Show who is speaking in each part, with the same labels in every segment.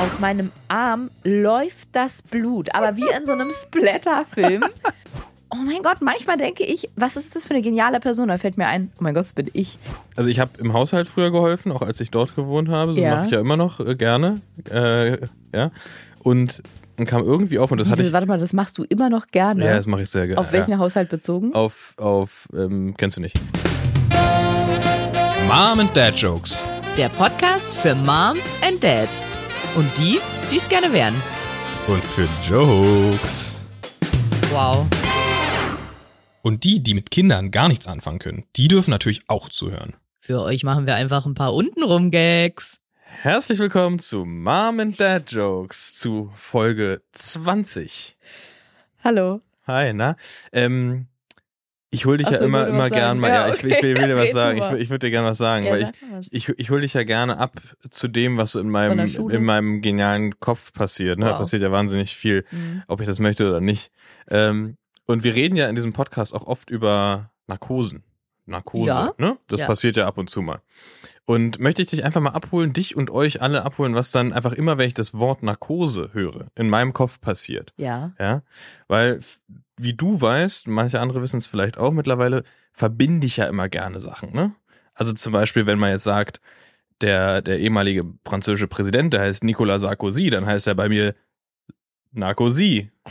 Speaker 1: Aus meinem Arm läuft das Blut, aber wie in so einem Splatter-Film. Oh mein Gott, manchmal denke ich, was ist das für eine geniale Person? Da fällt mir ein, oh mein Gott, das bin ich.
Speaker 2: Also ich habe im Haushalt früher geholfen, auch als ich dort gewohnt habe. So
Speaker 1: Ja.
Speaker 2: mache ich ja immer noch äh, gerne. Äh, ja. Und dann kam irgendwie auf und das hatte ich.
Speaker 1: Warte mal, das machst du immer noch gerne.
Speaker 2: Ja, das mache ich sehr gerne.
Speaker 1: Auf welchen
Speaker 2: ja.
Speaker 1: Haushalt bezogen?
Speaker 2: Auf, auf, ähm, kennst du nicht.
Speaker 3: Mom and Dad Jokes.
Speaker 4: Der Podcast für Moms and Dads. Und die, die es gerne wären.
Speaker 3: Und für Jokes.
Speaker 4: Wow.
Speaker 3: Und die, die mit Kindern gar nichts anfangen können, die dürfen natürlich auch zuhören.
Speaker 4: Für euch machen wir einfach ein paar untenrum Gags.
Speaker 2: Herzlich willkommen zu Mom and Dad Jokes zu Folge 20.
Speaker 1: Hallo.
Speaker 2: Hi, na? Ähm, ich hol dich
Speaker 1: Ach
Speaker 2: ja
Speaker 1: so,
Speaker 2: immer, immer gern mal,
Speaker 1: Ja,
Speaker 2: ja, ich, ich
Speaker 1: okay,
Speaker 2: will, will dir was sagen. Ich, ich würde dir gerne was sagen,
Speaker 1: Ja,
Speaker 2: weil
Speaker 1: sag
Speaker 2: ich, ich, ich hol dich ja gerne ab zu dem, was so in meinem, in meinem genialen Kopf passiert. Ne? Da
Speaker 1: Wow.
Speaker 2: passiert ja wahnsinnig viel,
Speaker 1: Mhm.
Speaker 2: ob ich das möchte oder nicht. Ähm, und wir reden ja in diesem Podcast auch oft über Narkosen. Narkose,
Speaker 1: Ja.
Speaker 2: ne? Das
Speaker 1: Ja.
Speaker 2: passiert ja ab und zu mal. Und möchte ich dich einfach mal abholen, dich und euch alle abholen, was dann einfach immer, wenn ich das Wort Narkose höre, in meinem Kopf passiert.
Speaker 1: Ja.
Speaker 2: Ja, weil, wie du weißt, manche andere wissen es vielleicht auch mittlerweile, verbinde ich ja immer gerne Sachen, ne? Also zum Beispiel, wenn man jetzt sagt, der, der ehemalige französische Präsident, der heißt Nicolas Sarkozy, dann heißt er bei mir Narkosie.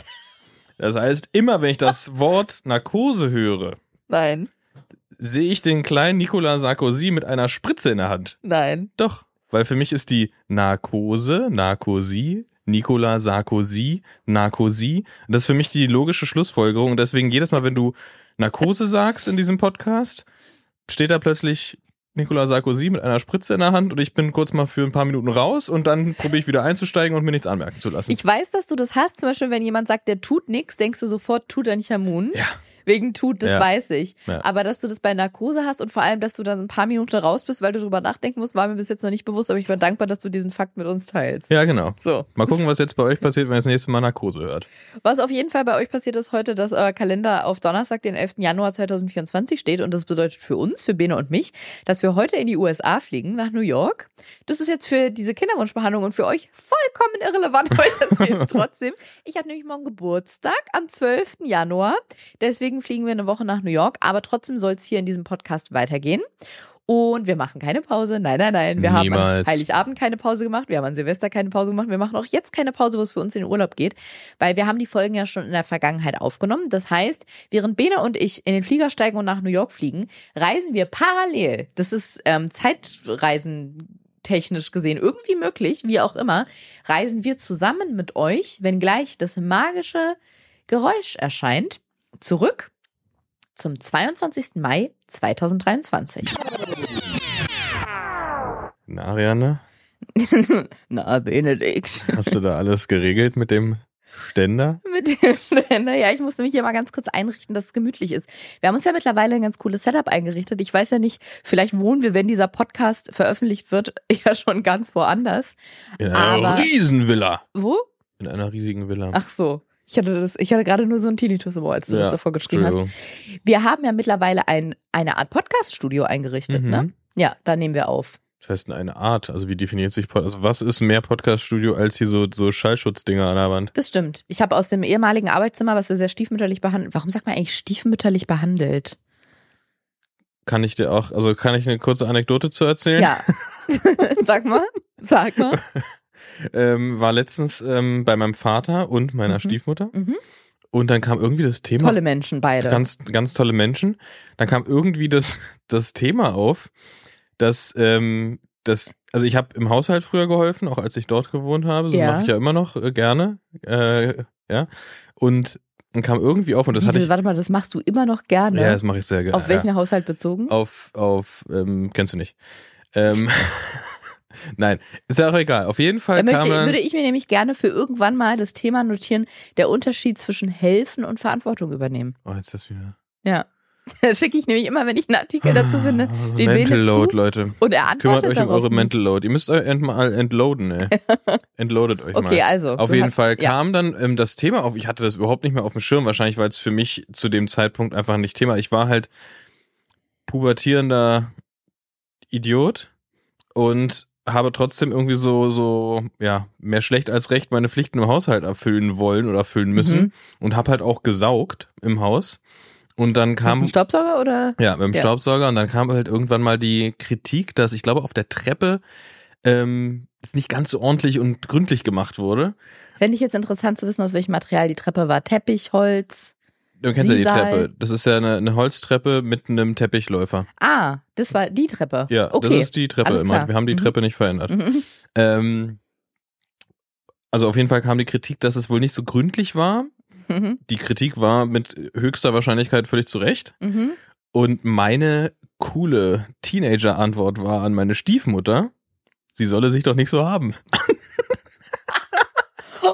Speaker 2: Das heißt, immer wenn ich das Wort Narkose höre,
Speaker 1: Nein.
Speaker 2: Sehe ich den kleinen Nicolas Sarkozy mit einer Spritze in der Hand.
Speaker 1: Nein.
Speaker 2: Doch, weil für mich ist die Narkose, Narkosie, Nicolas Sarkozy, Narkosie. Das ist für mich die logische Schlussfolgerung. Und deswegen jedes Mal, wenn du Narkose sagst in diesem Podcast, steht da plötzlich Nicolas Sarkozy mit einer Spritze in der Hand und ich bin kurz mal für ein paar Minuten raus und dann probiere ich wieder einzusteigen und mir nichts anmerken zu lassen.
Speaker 1: Ich weiß, dass du das hast. Zum Beispiel, wenn jemand sagt, der tut nichts, denkst du sofort, tut er nicht Amun.
Speaker 2: Ja.
Speaker 1: Wegen tut, das
Speaker 2: Ja.
Speaker 1: weiß ich.
Speaker 2: Ja.
Speaker 1: Aber dass du das bei Narkose hast und vor allem, dass du dann ein paar Minuten raus bist, weil du drüber nachdenken musst, war mir bis jetzt noch nicht bewusst, aber ich bin dankbar, dass du diesen Fakt mit uns teilst.
Speaker 2: ja, genau.
Speaker 1: So.
Speaker 2: Mal gucken, was jetzt bei euch passiert, wenn ihr das nächste Mal Narkose hört.
Speaker 1: Was auf jeden Fall bei euch passiert ist heute, dass euer Kalender auf Donnerstag, den 11. Januar 2024 steht. Und das bedeutet für uns, für Bene und mich, dass wir heute in die USA fliegen, nach New York. Das ist jetzt für diese Kinderwunschbehandlung und für euch vollkommen irrelevant, weil das jetzt trotzdem. Ich habe nämlich morgen Geburtstag am 12. Januar. Deswegen fliegen wir eine Woche nach New York. Aber trotzdem soll es hier in diesem Podcast weitergehen. Und wir machen keine Pause. Nein, nein, nein. Wir haben
Speaker 2: Niemals.
Speaker 1: an Heiligabend keine Pause gemacht. Wir haben an Silvester keine Pause gemacht. Wir machen auch jetzt keine Pause, wo es für uns in den Urlaub geht. Weil wir haben die Folgen ja schon in der Vergangenheit aufgenommen. Das heißt, während Bene und ich in den Flieger steigen und nach New York fliegen, reisen wir parallel. Das ist ähm, Zeitreisen technisch gesehen irgendwie möglich, wie auch immer, reisen wir zusammen mit euch, wenn gleich das magische Geräusch erscheint, zurück zum 22. Mai 2023.
Speaker 2: Na, Ariane,
Speaker 1: Na, Benedikt.
Speaker 2: hast du da alles geregelt mit dem Ständer?
Speaker 1: Mit dem, naja, ich musste mich hier mal ganz kurz einrichten, dass es gemütlich ist. Wir haben uns ja mittlerweile ein ganz cooles Setup eingerichtet. Ich weiß ja nicht, vielleicht wohnen wir, wenn dieser Podcast veröffentlicht wird, ja schon ganz woanders.
Speaker 2: In einer
Speaker 1: Aber-
Speaker 2: Riesenvilla.
Speaker 1: Wo?
Speaker 2: In einer riesigen Villa.
Speaker 1: Ach so. Ich hatte das, ich hatte gerade nur so einen Tinnitus im Ohr, als du das
Speaker 2: Ja,
Speaker 1: davor geschrieben hast. Wir haben ja mittlerweile ein, eine Art Podcast-Studio eingerichtet,
Speaker 2: Mhm.
Speaker 1: ne? Ja, da nehmen wir auf.
Speaker 2: Das heißt eine Art, also wie definiert sich Pod also was ist mehr Podcast-Studio als hier so, so Schallschutzdinger an der Wand?
Speaker 1: Das stimmt. Ich habe aus dem ehemaligen Arbeitszimmer, was wir sehr stiefmütterlich behandelt. Warum sagt man eigentlich stiefmütterlich behandelt?
Speaker 2: Kann ich dir auch, also kann ich eine kurze Anekdote zu erzählen?
Speaker 1: Ja. Sag mal. Sag mal.
Speaker 2: Ähm, war letztens ähm, bei meinem Vater und meiner
Speaker 1: Mhm.
Speaker 2: Stiefmutter
Speaker 1: Mhm.
Speaker 2: und dann kam irgendwie das Thema.
Speaker 1: Tolle Menschen beide.
Speaker 2: Ganz, ganz tolle Menschen. Dann kam irgendwie das, das Thema auf, dass, ähm, das, also ich habe im Haushalt früher geholfen, auch als ich dort gewohnt habe. So
Speaker 1: Ja.
Speaker 2: mache ich ja immer noch äh, gerne. Äh, ja. Und dann kam irgendwie auf und das
Speaker 1: Wie,
Speaker 2: hatte ich.
Speaker 1: Warte mal, das machst du immer noch gerne.
Speaker 2: Ja, das mache ich sehr gerne.
Speaker 1: Auf welchen Haushalt bezogen?
Speaker 2: Ja. Auf, auf, ähm, kennst du nicht. Ähm, Nein, ist ja auch egal. Auf jeden Fall
Speaker 1: Da möchte, würde ich mir nämlich gerne für irgendwann mal das Thema notieren, der Unterschied zwischen helfen und Verantwortung übernehmen.
Speaker 2: Oh, jetzt das wieder.
Speaker 1: Ja. Das schicke ich nämlich immer, wenn ich einen Artikel dazu finde,
Speaker 2: Ah,
Speaker 1: den
Speaker 2: Mental
Speaker 1: Bene
Speaker 2: Load,
Speaker 1: zu.
Speaker 2: Leute.
Speaker 1: Und er
Speaker 2: Kümmert
Speaker 1: antwortet
Speaker 2: euch um eure Mental Load. Ihr müsst euch mal entloaden, ey. Entloadet euch mal.
Speaker 1: Okay, also.
Speaker 2: Auf jeden
Speaker 1: hast-
Speaker 2: Fall
Speaker 1: ja.
Speaker 2: kam dann ähm, das Thema auf. Ich hatte das überhaupt nicht mehr auf dem Schirm, wahrscheinlich, weil es für mich zu dem Zeitpunkt einfach nicht Thema. Ich war halt pubertierender Idiot und habe trotzdem irgendwie so, so, ja, mehr schlecht als recht meine Pflichten im Haushalt erfüllen wollen oder erfüllen müssen
Speaker 1: Mhm.
Speaker 2: und habe halt auch gesaugt im Haus. Und dann
Speaker 1: Mit
Speaker 2: kam
Speaker 1: dem Staubsauger oder?
Speaker 2: Ja, mit dem
Speaker 1: Ja.
Speaker 2: Staubsauger und dann kam halt irgendwann mal die Kritik, dass ich glaube auf der Treppe ähm, es nicht ganz so ordentlich und gründlich gemacht wurde.
Speaker 1: Fände ich jetzt interessant zu wissen, aus welchem Material die Treppe war. Teppich, Holz.
Speaker 2: Du kennst ja die. Treppe. Das ist ja eine, eine Holztreppe mit einem Teppichläufer.
Speaker 1: Ah, das war die Treppe.
Speaker 2: Ja,
Speaker 1: okay.
Speaker 2: das ist die Treppe
Speaker 1: alles
Speaker 2: immer.
Speaker 1: klar.
Speaker 2: Wir haben die
Speaker 1: Mhm.
Speaker 2: Treppe nicht verändert.
Speaker 1: Mhm.
Speaker 2: Ähm, also auf jeden Fall kam die Kritik, dass es wohl nicht so gründlich war.
Speaker 1: Mhm.
Speaker 2: Die Kritik war mit höchster Wahrscheinlichkeit völlig zu Recht.
Speaker 1: Mhm.
Speaker 2: Und meine coole Teenager-Antwort war an meine Stiefmutter, sie solle sich doch nicht so haben.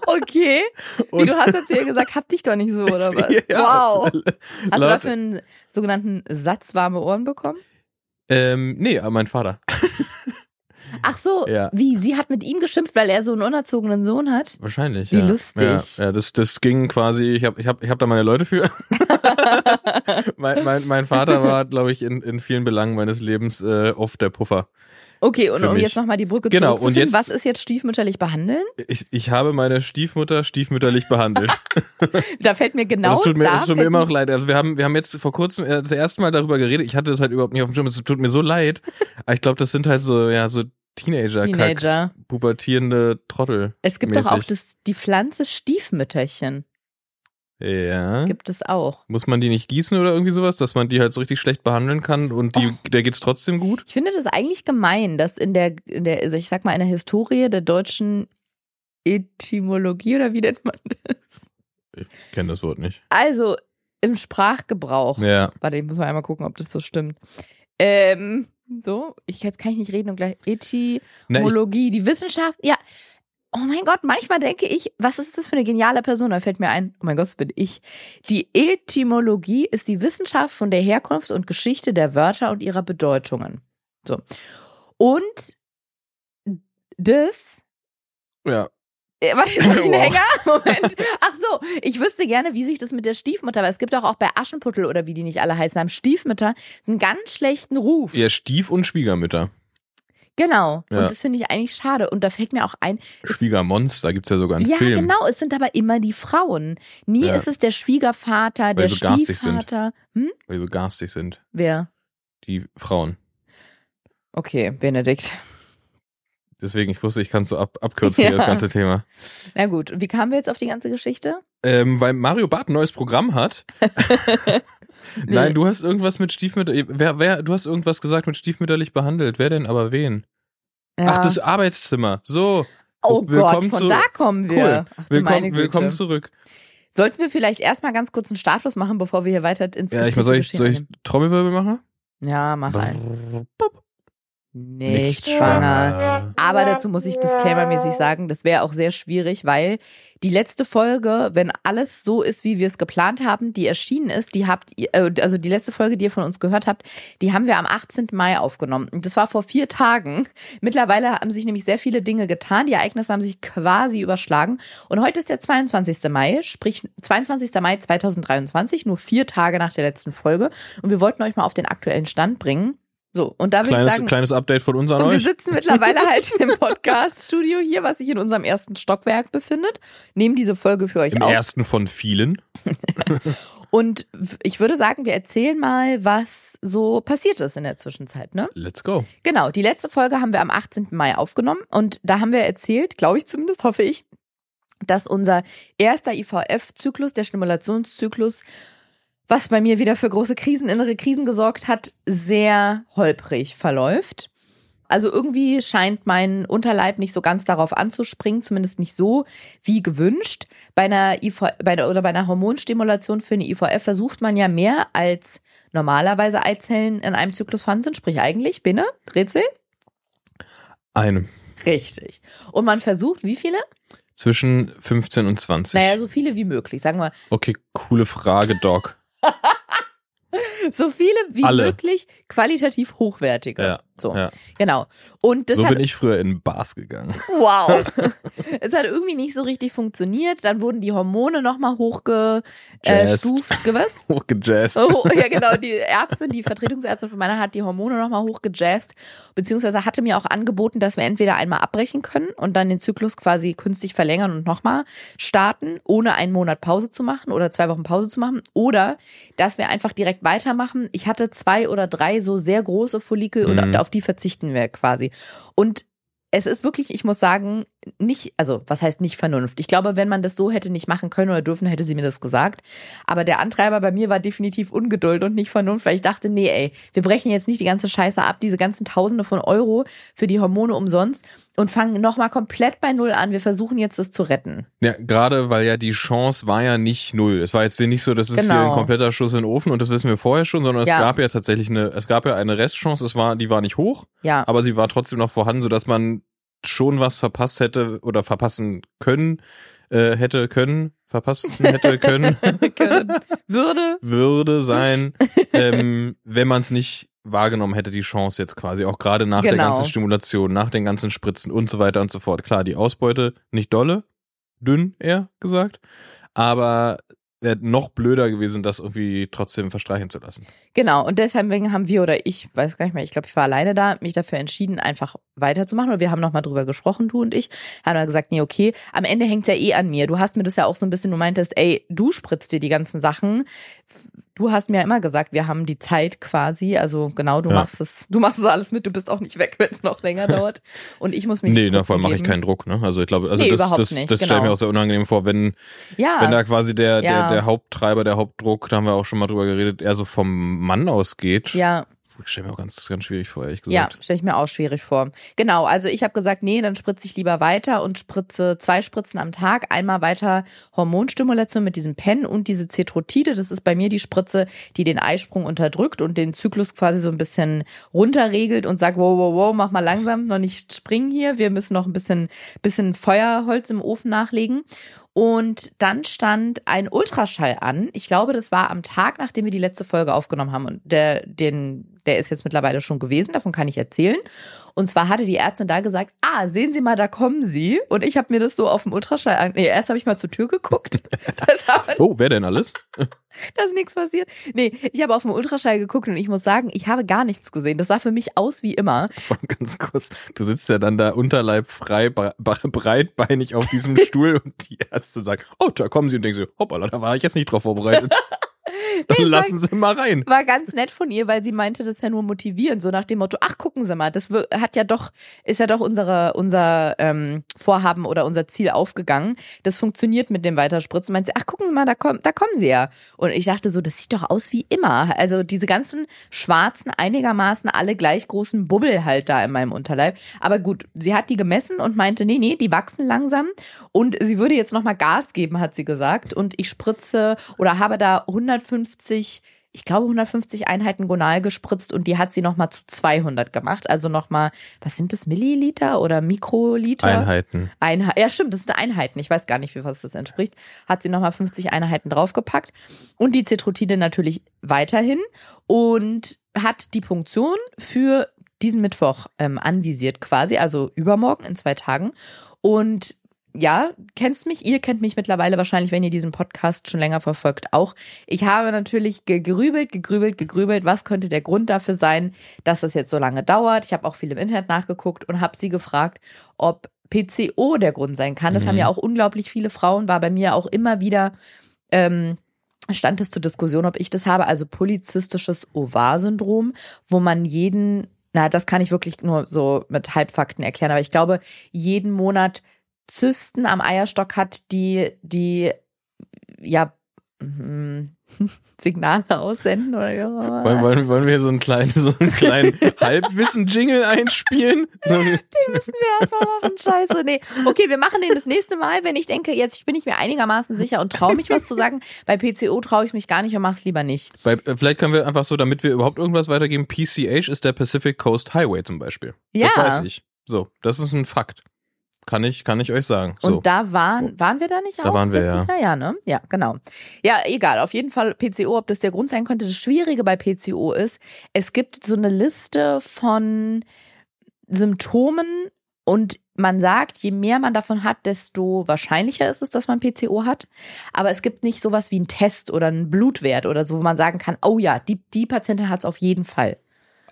Speaker 1: Okay. Wie
Speaker 2: Und-
Speaker 1: du hast jetzt hier gesagt, hab dich doch nicht so, oder was?
Speaker 2: Ja.
Speaker 1: Wow. Hast du dafür einen sogenannten Satz warme Ohren bekommen?
Speaker 2: Ähm, nee, aber mein Vater.
Speaker 1: Ach so,
Speaker 2: Ja.
Speaker 1: wie? Sie hat mit ihm geschimpft, weil er so einen unerzogenen Sohn hat?
Speaker 2: Wahrscheinlich.
Speaker 1: Wie
Speaker 2: ja.
Speaker 1: lustig.
Speaker 2: Ja, ja das, das ging quasi, ich habe ich hab, ich hab da meine Leute für. mein, mein, mein Vater war, glaube ich, in, in vielen Belangen meines Lebens äh, oft der Puffer.
Speaker 1: Okay, und um jetzt nochmal die Brücke
Speaker 2: Genau, und jetzt-
Speaker 1: was ist jetzt stiefmütterlich behandeln?
Speaker 2: Ich, ich habe meine Stiefmutter stiefmütterlich behandelt.
Speaker 1: Da fällt mir genau
Speaker 2: das tut mir,
Speaker 1: da
Speaker 2: das tut mir immer noch leid. Also wir haben, wir haben jetzt vor kurzem äh, das erste Mal darüber geredet. Ich hatte das halt überhaupt nicht auf dem Schirm. Es tut mir so leid. Aber ich glaube, das sind halt so, ja, so Teenager,
Speaker 1: Teenager.
Speaker 2: Kack, pubertierende Trottel.
Speaker 1: Es gibt doch auch das, die Pflanze Stiefmütterchen.
Speaker 2: Ja.
Speaker 1: Gibt es auch.
Speaker 2: Muss man die nicht gießen oder irgendwie sowas, dass man die halt so richtig schlecht behandeln kann und die,
Speaker 1: Oh.
Speaker 2: der geht's trotzdem gut?
Speaker 1: Ich finde das eigentlich gemein, dass in der, in der, also ich sag mal, in der Historie der deutschen Etymologie oder wie nennt man das?
Speaker 2: Ich kenne das Wort nicht.
Speaker 1: Also im Sprachgebrauch.
Speaker 2: Ja.
Speaker 1: Warte, ich muss mal einmal gucken, ob das so stimmt. Ähm, so, ich jetzt kann ich nicht reden und gleich
Speaker 2: Na, ich,
Speaker 1: Etymologie, die Wissenschaft. Ja. Oh mein Gott, manchmal denke ich, was ist das für eine geniale Person? Da fällt mir ein, oh mein Gott, das bin ich. Die Etymologie ist die Wissenschaft von der Herkunft und Geschichte der Wörter und ihrer Bedeutungen. So. Und das
Speaker 2: ja.
Speaker 1: äh, Warte, jetzt hab ich einen
Speaker 2: Wow.
Speaker 1: Hänger? Moment. Ach so, ich wüsste gerne, wie sich das mit der Stiefmutter, weil es gibt doch auch bei Aschenputtel oder wie die nicht alle heißen, haben Stiefmütter einen ganz schlechten Ruf.
Speaker 2: Ja, Stief- und Schwiegermütter.
Speaker 1: Genau.
Speaker 2: Ja.
Speaker 1: Und das finde ich eigentlich schade. Und da fällt mir auch ein, Es-
Speaker 2: Schwiegermonster gibt's ja sogar einen
Speaker 1: ja,
Speaker 2: Film.
Speaker 1: genau, es sind aber immer die Frauen. Nie
Speaker 2: Ja.
Speaker 1: ist es der Schwiegervater, der
Speaker 2: sie so.
Speaker 1: Stiefvater. Hm?
Speaker 2: Weil die so garstig sind.
Speaker 1: Wer?
Speaker 2: Die Frauen.
Speaker 1: Okay, Benedikt.
Speaker 2: Deswegen, ich wusste, ich kann so ab, abkürzen
Speaker 1: Ja.
Speaker 2: hier das ganze Thema.
Speaker 1: Na gut, und wie kamen wir jetzt auf die ganze Geschichte?
Speaker 2: Ähm, weil Mario Barth ein neues Programm hat. Nein, du hast irgendwas mit Stiefmütter. Wer, wer, du hast irgendwas gesagt mit stiefmütterlich behandelt. Wer denn aber wen?
Speaker 1: Ja.
Speaker 2: Ach, das Arbeitszimmer. So.
Speaker 1: oh
Speaker 2: willkommen
Speaker 1: Gott, von
Speaker 2: zu-
Speaker 1: da kommen wir.
Speaker 2: Cool.
Speaker 1: Ach,
Speaker 2: Willkommen, willkommen zurück.
Speaker 1: Sollten wir vielleicht erstmal ganz kurz einen Status machen, bevor wir hier weiter ins
Speaker 2: Ja, ich soll ich, soll ich? Trommelwirbel machen?
Speaker 1: Ja, mach ein. Nicht schwanger. Aber dazu muss ich disclaimermäßig sagen, das wäre auch sehr schwierig, weil die letzte Folge, wenn alles so ist, wie wir es geplant haben, die erschienen ist, die habt ihr, äh, also die letzte Folge, die ihr von uns gehört habt, die haben wir am 18. Mai aufgenommen. Und das war vor vier Tagen. Mittlerweile haben sich nämlich sehr viele Dinge getan. Die Ereignisse haben sich quasi überschlagen. Und heute ist der 22. Mai, sprich 22. Mai 2023, nur vier Tage nach der letzten Folge. Und wir wollten euch mal auf den aktuellen Stand bringen. So, und da würde ich
Speaker 2: Kleines,
Speaker 1: sagen,
Speaker 2: kleines Update von uns an
Speaker 1: und wir
Speaker 2: euch.
Speaker 1: sitzen mittlerweile halt im Podcast-Studio hier, was sich in unserem ersten Stockwerk befindet. Nehmen diese Folge für euch
Speaker 2: Im
Speaker 1: auf.
Speaker 2: ersten von vielen.
Speaker 1: Und ich würde sagen, wir erzählen mal, was so passiert ist in der Zwischenzeit, ne?
Speaker 2: Let's go.
Speaker 1: Genau, die letzte Folge haben wir am 18. Mai aufgenommen und da haben wir erzählt, glaube ich zumindest, hoffe ich, dass unser erster IVF-Zyklus, der Stimulationszyklus, was bei mir wieder für große Krisen, innere Krisen gesorgt hat, sehr holprig verläuft. Also irgendwie scheint mein Unterleib nicht so ganz darauf anzuspringen, zumindest nicht so wie gewünscht. Bei einer IV, bei der, oder bei einer Hormonstimulation für eine IVF versucht man ja mehr als normalerweise Eizellen in einem Zyklus vorhanden sind, sprich eigentlich, Binne, Rätsel?
Speaker 2: Eine.
Speaker 1: Richtig. Und man versucht, wie viele?
Speaker 2: Zwischen 15 und 20.
Speaker 1: Naja, so viele wie möglich. Sagen wir,
Speaker 2: Okay, coole Frage, Doc.
Speaker 1: so viele wie
Speaker 2: Alle.
Speaker 1: möglich qualitativ hochwertige.
Speaker 2: Ja.
Speaker 1: So,
Speaker 2: Ja.
Speaker 1: genau. Und das
Speaker 2: so
Speaker 1: hat
Speaker 2: bin ich früher in Bars gegangen.
Speaker 1: Wow. es hat irgendwie nicht so richtig funktioniert. Dann wurden die Hormone nochmal hochgestuft. Äh?
Speaker 2: Hochgejazzt.
Speaker 1: Oh, ja, genau. Die Ärztin, die Vertretungsärztin von meiner hat die Hormone nochmal hochgejazzt, beziehungsweise hatte mir auch angeboten, dass wir entweder einmal abbrechen können und dann den Zyklus quasi künstlich verlängern und nochmal starten, ohne einen Monat Pause zu machen oder zwei Wochen Pause zu machen, oder dass wir einfach direkt weitermachen. Ich hatte zwei oder drei so sehr große Follikel
Speaker 2: Mhm.
Speaker 1: und auf die verzichten wir quasi. Und es ist wirklich, ich muss sagen, nicht, also was heißt nicht Vernunft? Ich glaube, wenn man das so hätte nicht machen können oder dürfen, hätte sie mir das gesagt. Aber der Antreiber bei mir war definitiv Ungeduld und nicht Vernunft, weil ich dachte, nee, ey, wir brechen jetzt nicht die ganze Scheiße ab, diese ganzen Tausende von Euro für die Hormone umsonst und fangen nochmal komplett bei Null an. Wir versuchen jetzt das zu retten.
Speaker 2: Ja, gerade weil ja die Chance war ja nicht null. Es war jetzt nicht so, dass es hier
Speaker 1: Genau.
Speaker 2: ein kompletter Schuss in den Ofen und das wissen wir vorher schon, sondern es
Speaker 1: Ja.
Speaker 2: gab ja tatsächlich eine, es gab ja eine Restchance, es war, die war nicht hoch,
Speaker 1: Ja.
Speaker 2: aber sie war trotzdem noch vorhanden, sodass man schon was verpasst hätte oder verpassen können, äh, hätte können, verpassen hätte können,
Speaker 1: Würde.
Speaker 2: würde sein, ähm, wenn man es nicht wahrgenommen hätte, die Chance jetzt quasi, auch gerade nach der
Speaker 1: Genau.
Speaker 2: ganzen Stimulation, nach den ganzen Spritzen und so weiter und so fort. Klar, die Ausbeute nicht dolle, dünn eher gesagt, aber wäre noch blöder gewesen, das irgendwie trotzdem verstreichen zu lassen.
Speaker 1: Genau, und deshalb haben wir oder ich, weiß gar nicht mehr, ich glaube, ich war alleine da, mich dafür entschieden, einfach weiterzumachen. Und wir haben nochmal drüber gesprochen, du und ich, haben dann gesagt, nee, okay, am Ende hängt's ja eh an mir. Du hast mir das ja auch so ein bisschen, du meintest, ey, du spritzt dir die ganzen Sachen. Du hast mir ja immer gesagt, wir haben die Zeit quasi, also genau, du
Speaker 2: Ja.
Speaker 1: machst es, du machst es alles mit, du bist auch nicht weg, wenn es noch länger dauert. Und ich muss mich
Speaker 2: Nee,
Speaker 1: Spritzen
Speaker 2: na, vor allem mache ich keinen Druck, ne? Also ich glaube, also
Speaker 1: Nee,
Speaker 2: das, das,
Speaker 1: nicht,
Speaker 2: das stelle ich mir
Speaker 1: genau.
Speaker 2: auch sehr unangenehm vor, wenn,
Speaker 1: Ja,
Speaker 2: wenn da quasi der, der, der Haupttreiber, der Hauptdruck, da haben wir auch schon mal drüber geredet, eher so vom Mann ausgeht.
Speaker 1: ja.
Speaker 2: Ich stelle mir auch ganz, ganz schwierig vor, ehrlich
Speaker 1: Ja,
Speaker 2: gesagt.
Speaker 1: stelle ich mir auch schwierig vor. Genau, also ich habe gesagt, nee, dann spritze ich lieber weiter und spritze zwei Spritzen am Tag. Einmal weiter Hormonstimulation mit diesem Pen und diese Cetrotide. Das ist bei mir die Spritze, die den Eisprung unterdrückt und den Zyklus quasi so ein bisschen runterregelt und sagt, wow, wow, wow, mach mal langsam, noch nicht springen hier. Wir müssen noch ein bisschen, bisschen Feuerholz im Ofen nachlegen. Und dann stand ein Ultraschall an. Ich glaube, das war am Tag, nachdem wir die letzte Folge aufgenommen haben. Und der, den, der ist jetzt mittlerweile schon gewesen, davon kann ich erzählen. Und zwar hatte die Ärztin da gesagt, ah, sehen Sie mal, da kommen Sie. Und ich habe mir das so auf dem Ultraschall an. Nee, erst habe ich mal zur Tür geguckt.
Speaker 2: Oh, wer denn alles?
Speaker 1: da ist nichts passiert. Nee, ich habe auf dem Ultraschall geguckt und ich muss sagen, ich habe gar nichts gesehen. Das sah für mich aus wie immer.
Speaker 2: Ganz kurz, du sitzt ja dann da unterleibfrei, bre- bre- breitbeinig auf diesem Stuhl und die Ärzte sagen, oh, da kommen sie und denken so, hoppala, da war ich jetzt nicht drauf vorbereitet. Dann
Speaker 1: ich
Speaker 2: lassen sie mal rein.
Speaker 1: War ganz nett von ihr, weil sie meinte, das ist ja nur motivierend, so nach dem Motto, ach, gucken Sie mal, das hat ja doch, ist ja doch unsere, unser ähm, Vorhaben oder unser Ziel aufgegangen. Das funktioniert mit dem Weiterspritzen. Meint sie, ach, gucken Sie mal, da kommen, da kommen Sie ja. Und ich dachte so, das sieht doch aus wie immer. Also diese ganzen schwarzen, einigermaßen alle gleich großen Bubbel halt da in meinem Unterleib. Aber gut, sie hat die gemessen und meinte, nee, nee, die wachsen langsam. Und sie würde jetzt nochmal Gas geben, hat sie gesagt. Und ich spritze oder habe da 150 ich glaube 150 Einheiten Gonal gespritzt und die hat sie nochmal zu 200 gemacht. Also nochmal, was sind das, Milliliter oder Mikroliter?
Speaker 2: Einheiten.
Speaker 1: Einheit. Ja, stimmt, das sind Einheiten. Ich weiß gar nicht, wie was das entspricht. Hat sie nochmal 50 Einheiten draufgepackt. Und die Cetrotide natürlich weiterhin. Und hat die Punktion für diesen Mittwoch ähm, anvisiert quasi, also übermorgen in zwei Tagen. Und ja, kennst mich, ihr kennt mich mittlerweile wahrscheinlich, wenn ihr diesen Podcast schon länger verfolgt, auch. Ich habe natürlich gegrübelt, gegrübelt, gegrübelt, was könnte der Grund dafür sein, dass das jetzt so lange dauert. Ich habe auch viel im Internet nachgeguckt und habe sie gefragt, ob PCO der Grund sein kann. Das
Speaker 2: Mhm.
Speaker 1: haben ja auch unglaublich viele Frauen, war bei mir auch immer wieder, ähm, stand es zur Diskussion, ob ich das habe, also polyzystisches Ovar-Syndrom, wo man jeden, na, das kann ich wirklich nur so mit Halbfakten erklären, aber ich glaube, jeden Monat Zysten am Eierstock hat, die, die, ja, mm, Signale aussenden oder ja.
Speaker 2: Wollen, wollen, wollen wir hier so einen kleinen, so einen kleinen Halbwissen-Jingle einspielen? So,
Speaker 1: müssen wir erstmal machen, scheiße. Nee, okay, wir machen den das nächste Mal, wenn ich denke, jetzt bin ich mir einigermaßen sicher und traue mich was zu sagen. Bei PCO traue ich mich gar nicht und mach's lieber nicht.
Speaker 2: bei, äh, vielleicht können wir einfach so, damit wir überhaupt irgendwas weitergeben, PCH ist der Pacific Coast Highway zum Beispiel.
Speaker 1: Ja.
Speaker 2: Das weiß ich. So, das ist ein Fakt. Kann ich, kann ich euch sagen. So.
Speaker 1: Und da waren, waren wir da nicht auch?
Speaker 2: Da waren wir,
Speaker 1: letztes Jahr, ja, ne? Ja, genau. Ja, egal. Auf jeden Fall PCO, ob das der Grund sein könnte. Das Schwierige bei PCO ist, es gibt so eine Liste von Symptomen und man sagt, je mehr man davon hat, desto wahrscheinlicher ist es, dass man PCO hat. Aber es gibt nicht sowas wie einen Test oder einen Blutwert oder so, wo man sagen kann, oh ja, die, die Patientin hat es auf jeden Fall.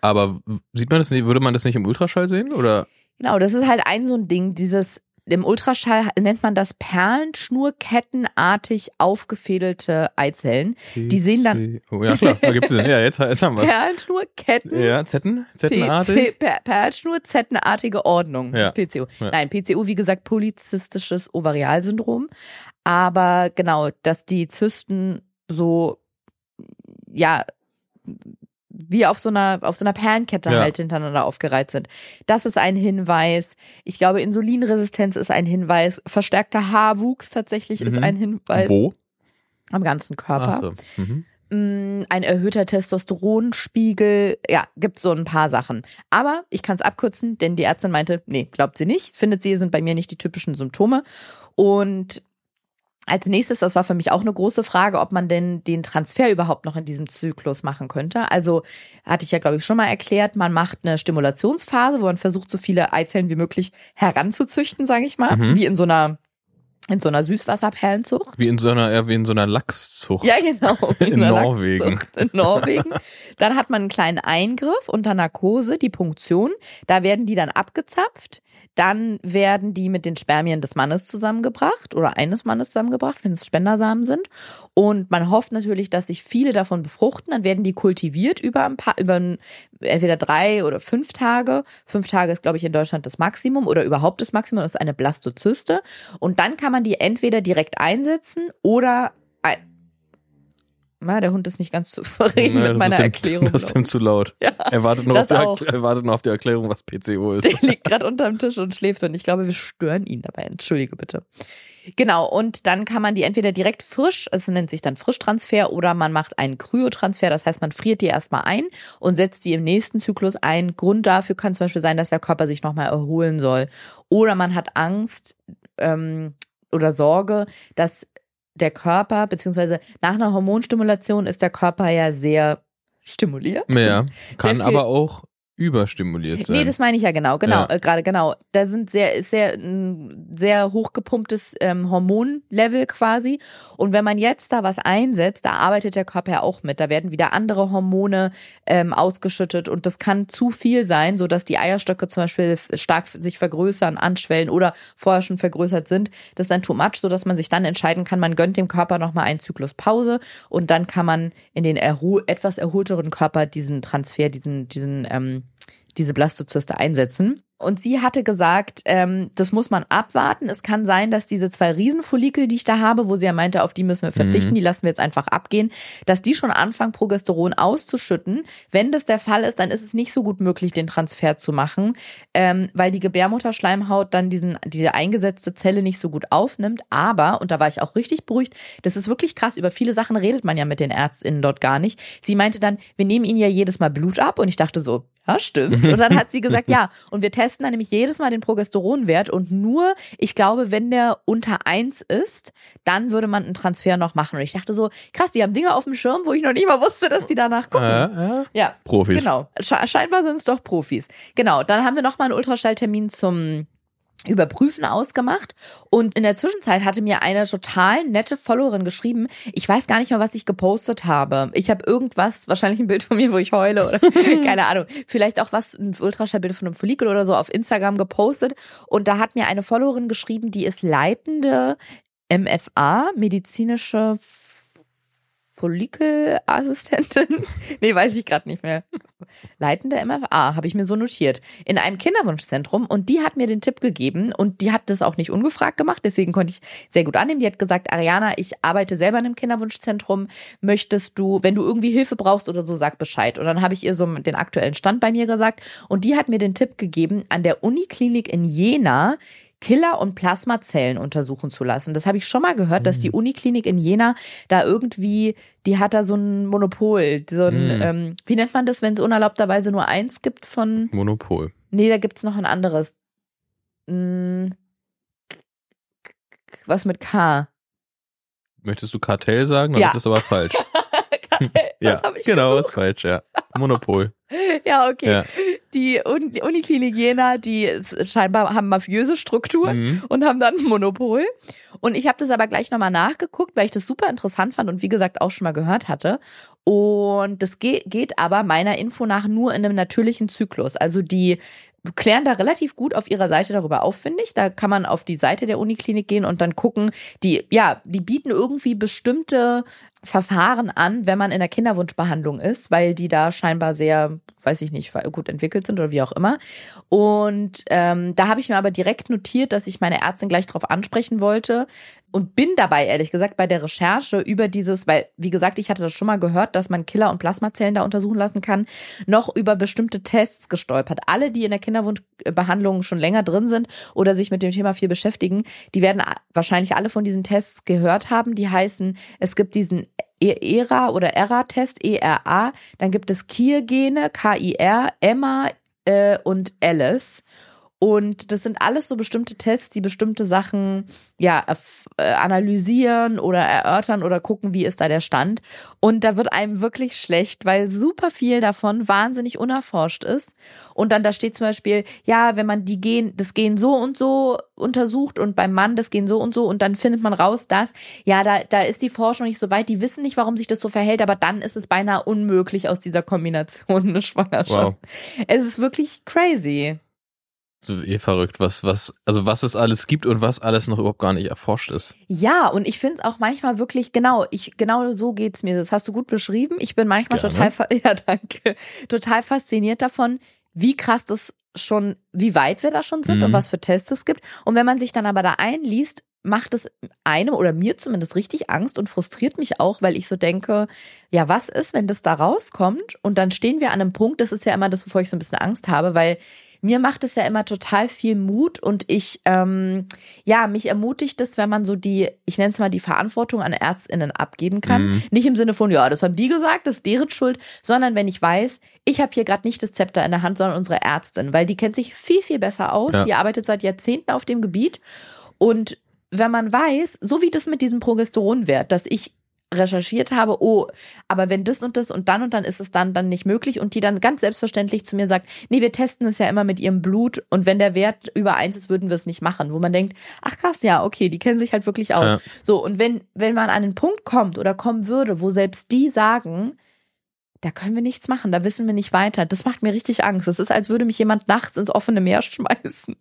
Speaker 2: Aber sieht man das nicht, würde man das nicht im Ultraschall sehen? Oder?
Speaker 1: Genau, das ist halt ein so ein Ding, dieses im Ultraschall nennt man das perlenschnurkettenartig aufgefädelte Eizellen. Die sehen dann
Speaker 2: Oh, ja, klar, da gibt's den. Ja, jetzt, jetzt haben wir es.
Speaker 1: Perlenschnurketten.
Speaker 2: Ja, Zetten? Zettenartig?
Speaker 1: Per Perlschnurzettenartige Ordnung. Das
Speaker 2: Ja.
Speaker 1: ist PCO.
Speaker 2: Ja.
Speaker 1: Nein, PCO, wie gesagt, polyzystisches Ovarialsyndrom. Aber genau, dass die Zysten so, ja, wie auf so einer, auf so einer Perlenkette
Speaker 2: Ja.
Speaker 1: halt hintereinander aufgereiht sind. Das ist ein Hinweis. Ich glaube, Insulinresistenz ist ein Hinweis. Verstärkter Haarwuchs tatsächlich ist
Speaker 2: Mhm.
Speaker 1: ein Hinweis
Speaker 2: Wo?
Speaker 1: am ganzen Körper.
Speaker 2: Ach so. Mhm.
Speaker 1: Mm, ein erhöhter Testosteronspiegel, ja, gibt so ein paar Sachen. Aber ich kann es abkürzen, denn die Ärztin meinte, nee, glaubt sie nicht, findet sie, sind bei mir nicht die typischen Symptome. Und als nächstes, das war für mich auch eine große Frage, ob man denn den Transfer überhaupt noch in diesem Zyklus machen könnte. Also hatte ich ja, glaube ich, schon mal erklärt, man macht eine Stimulationsphase, wo man versucht, so viele Eizellen wie möglich heranzuzüchten, sage ich mal,
Speaker 2: Mhm.
Speaker 1: wie in so einer in so einer Süßwasserperlenzucht.
Speaker 2: Wie in so einer, ja, wie in so einer Lachszucht.
Speaker 1: Ja, genau.
Speaker 2: In
Speaker 1: der
Speaker 2: Norwegen.
Speaker 1: Lachszucht In Norwegen. Dann hat man einen kleinen Eingriff unter Narkose, die Punktion. Da werden die dann abgezapft. Dann werden die mit den Spermien des Mannes zusammengebracht oder eines Mannes zusammengebracht, wenn es Spendersamen sind. Und man hofft natürlich, dass sich viele davon befruchten. Dann werden die kultiviert über ein paar, über ein, entweder drei oder fünf Tage. Fünf Tage ist, glaube ich, in Deutschland das Maximum oder überhaupt das Maximum. Das ist eine Blastozyste. Und dann kann man die entweder direkt einsetzen oder na, der Hund ist nicht ganz zufrieden
Speaker 2: Nee,
Speaker 1: mit meiner
Speaker 2: ihm-
Speaker 1: Erklärung.
Speaker 2: Das ist ihm zu laut.
Speaker 1: ja,
Speaker 2: Er wartet nur, auf die,
Speaker 1: auch.
Speaker 2: er wartet nur auf die Erklärung, was PCO ist.
Speaker 1: der liegt gerade unterm Tisch und schläft und ich glaube, wir stören ihn dabei. Entschuldige bitte. Genau, und dann kann man die entweder direkt frisch, es nennt sich dann Frischtransfer, oder man macht einen Kryotransfer, das heißt, man friert die erstmal ein und setzt die im nächsten Zyklus ein. Grund dafür kann zum Beispiel sein, dass der Körper sich nochmal erholen soll. Oder man hat Angst ähm, oder Sorge, dass der Körper, beziehungsweise nach einer Hormonstimulation ist der Körper ja sehr stimuliert.
Speaker 2: Ja, kann aber auch überstimuliert sein.
Speaker 1: Nee, das meine ich ja genau, genau,
Speaker 2: Ja.
Speaker 1: äh, gerade genau. Da sind sehr, ist sehr, ein sehr hochgepumptes ähm, Hormonlevel quasi. Und wenn man jetzt da was einsetzt, da arbeitet der Körper ja auch mit. Da werden wieder andere Hormone ähm, ausgeschüttet und das kann zu viel sein, sodass die Eierstöcke zum Beispiel stark sich vergrößern, anschwellen oder vorher schon vergrößert sind. Das ist dann too much, sodass man sich dann entscheiden kann, man gönnt dem Körper nochmal einen Zyklus Pause und dann kann man in den erho etwas erholteren Körper diesen Transfer, diesen, diesen ähm, diese Blastozyste einsetzen. Und sie hatte gesagt, ähm, das muss man abwarten. Es kann sein, dass diese zwei Riesenfollikel, die ich da habe, wo sie ja meinte, auf die müssen wir verzichten,
Speaker 2: Mhm.
Speaker 1: die lassen wir jetzt einfach abgehen, dass die schon anfangen, Progesteron auszuschütten. Wenn das der Fall ist, dann ist es nicht so gut möglich, den Transfer zu machen, ähm, weil die Gebärmutterschleimhaut dann diesen, diese eingesetzte Zelle nicht so gut aufnimmt. Aber, und da war ich auch richtig beruhigt, das ist wirklich krass, über viele Sachen redet man ja mit den ÄrztInnen dort gar nicht. Sie meinte dann, wir nehmen ihnen ja jedes Mal Blut ab und ich dachte so, ja, stimmt. Und dann hat sie gesagt, ja, und wir testen dann nämlich jedes Mal den Progesteronwert und nur, ich glaube, wenn der unter eins ist, dann würde man einen Transfer noch machen. Und ich dachte so, krass, die haben Dinge auf dem Schirm, wo ich noch nicht mal wusste, dass die danach gucken.
Speaker 2: ja, ja.
Speaker 1: Ja,
Speaker 2: Profis.
Speaker 1: Genau. Sche scheinbar sind es doch Profis. Genau. Dann haben wir nochmal einen Ultraschalltermin zum Überprüfen ausgemacht. Und in der Zwischenzeit hatte mir eine total nette Followerin geschrieben. Ich weiß gar nicht mal, was ich gepostet habe. Ich habe irgendwas, wahrscheinlich ein Bild von mir, wo ich heule oder keine Ahnung. Vielleicht auch was, ein Ultraschallbild von einem Follikel oder so auf Instagram gepostet. Und da hat mir eine Followerin geschrieben, die ist leitende MFA, medizinische Follikelassistentin. nee, weiß ich gerade nicht mehr. Leitende MFA, habe ich mir so notiert. In einem Kinderwunschzentrum. Und die hat mir den Tipp gegeben und die hat das auch nicht ungefragt gemacht. Deswegen konnte ich sehr gut annehmen. Die hat gesagt, Ariana, ich arbeite selber in einem Kinderwunschzentrum. Möchtest du, wenn du irgendwie Hilfe brauchst oder so, sag Bescheid. Und dann habe ich ihr so den aktuellen Stand bei mir gesagt. Und die hat mir den Tipp gegeben, an der Uniklinik in Jena Killer- und Plasmazellen untersuchen zu lassen. Das habe ich schon mal gehört, dass die Uniklinik in Jena da irgendwie, die hat da so ein Monopol. So ein,
Speaker 2: Mhm.
Speaker 1: ähm, wie nennt man das, wenn es unerlaubterweise nur eins gibt von.
Speaker 2: Monopol.
Speaker 1: Nee, da gibt's noch ein anderes. Mm, was mit K.
Speaker 2: Möchtest du Kartell sagen?
Speaker 1: Ja.
Speaker 2: Das ist aber falsch.
Speaker 1: Kartell,
Speaker 2: ja,
Speaker 1: das habe ich
Speaker 2: genau,
Speaker 1: gesucht.
Speaker 2: ist falsch, ja. Monopol.
Speaker 1: Ja, okay.
Speaker 2: Ja.
Speaker 1: Die Un die Uniklinik Jena, die scheinbar haben mafiöse Strukturen
Speaker 2: Mhm.
Speaker 1: und haben dann ein Monopol. Und ich habe das aber gleich nochmal nachgeguckt, weil ich das super interessant fand und wie gesagt auch schon mal gehört hatte. Und das geht, geht aber meiner Info nach nur in einem natürlichen Zyklus. Also die klären da relativ gut auf ihrer Seite darüber auf, finde ich. Da kann man auf die Seite der Uniklinik gehen und dann gucken, die, ja, die bieten irgendwie bestimmte Verfahren an, wenn man in der Kinderwunschbehandlung ist, weil die da scheinbar sehr, weiß ich nicht, gut entwickelt sind oder wie auch immer. Und ähm, da habe ich mir aber direkt notiert, dass ich meine Ärztin gleich darauf ansprechen wollte und bin dabei, ehrlich gesagt, bei der Recherche über dieses, weil, wie gesagt, ich hatte das schon mal gehört, dass man Killer- und Plasmazellen da untersuchen lassen kann, noch über bestimmte Tests gestolpert. Alle, die in der Kinderwunschbehandlung schon länger drin sind oder sich mit dem Thema viel beschäftigen, die werden wahrscheinlich alle von diesen Tests gehört haben. Die heißen, es gibt diesen E- ERA oder ERA-Test, ERA, dann gibt es Kier-Gene, K-I-R, Emma äh, und Alice. Und das sind alles so bestimmte Tests, die bestimmte Sachen ja äh, analysieren oder erörtern oder gucken, wie ist da der Stand. Und da wird einem wirklich schlecht, weil super viel davon wahnsinnig unerforscht ist. Und dann da steht zum Beispiel, ja, wenn man die Gen, das Gen so und so untersucht und beim Mann das Gen so und so und dann findet man raus, dass, ja, da, da ist die Forschung nicht so weit, die wissen nicht, warum sich das so verhält, aber dann ist es beinahe unmöglich aus dieser Kombination eine Schwangerschaft.
Speaker 2: Wow.
Speaker 1: Es ist wirklich crazy.
Speaker 2: Eh verrückt, was, was, also was es alles gibt und was alles noch überhaupt gar nicht erforscht ist.
Speaker 1: Ja, und ich finde es auch manchmal wirklich, genau, ich, genau so geht's mir. Das hast du gut beschrieben. Ich bin manchmal
Speaker 2: Gerne.
Speaker 1: total, ja, danke, total fasziniert davon, wie krass das schon, wie weit wir da schon sind
Speaker 2: Mhm.
Speaker 1: und was für Tests es gibt. Und wenn man sich dann aber da einliest, macht es einem oder mir zumindest richtig Angst und frustriert mich auch, weil ich so denke, ja, was ist, wenn das da rauskommt? Und dann stehen wir an einem Punkt, das ist ja immer das, wovor ich so ein bisschen Angst habe, weil mir macht es ja immer total viel Mut und ich, ähm, ja, mich ermutigt es, wenn man so die, ich nenne es mal die Verantwortung an ÄrztInnen abgeben kann.
Speaker 2: Mhm.
Speaker 1: Nicht im Sinne von, ja, das haben die gesagt, das ist deren Schuld, sondern wenn ich weiß, ich habe hier gerade nicht das Zepter in der Hand, sondern unsere Ärztin, weil die kennt sich viel, viel besser aus.
Speaker 2: Ja.
Speaker 1: Die arbeitet seit Jahrzehnten auf dem Gebiet und wenn man weiß, so wie das mit diesem Progesteronwert, dass ich recherchiert habe, oh, aber wenn das und das und dann und dann ist es dann dann nicht möglich und die dann ganz selbstverständlich zu mir sagt, nee, wir testen es ja immer mit ihrem Blut und wenn der Wert über eins ist, würden wir es nicht machen, wo man denkt, ach krass, ja, okay, die kennen sich halt wirklich aus.
Speaker 2: Ja.
Speaker 1: So, und wenn, wenn man an den Punkt kommt oder kommen würde, wo selbst die sagen, da können wir nichts machen, da wissen wir nicht weiter. Das macht mir richtig Angst. Das ist, als würde mich jemand nachts ins offene Meer schmeißen.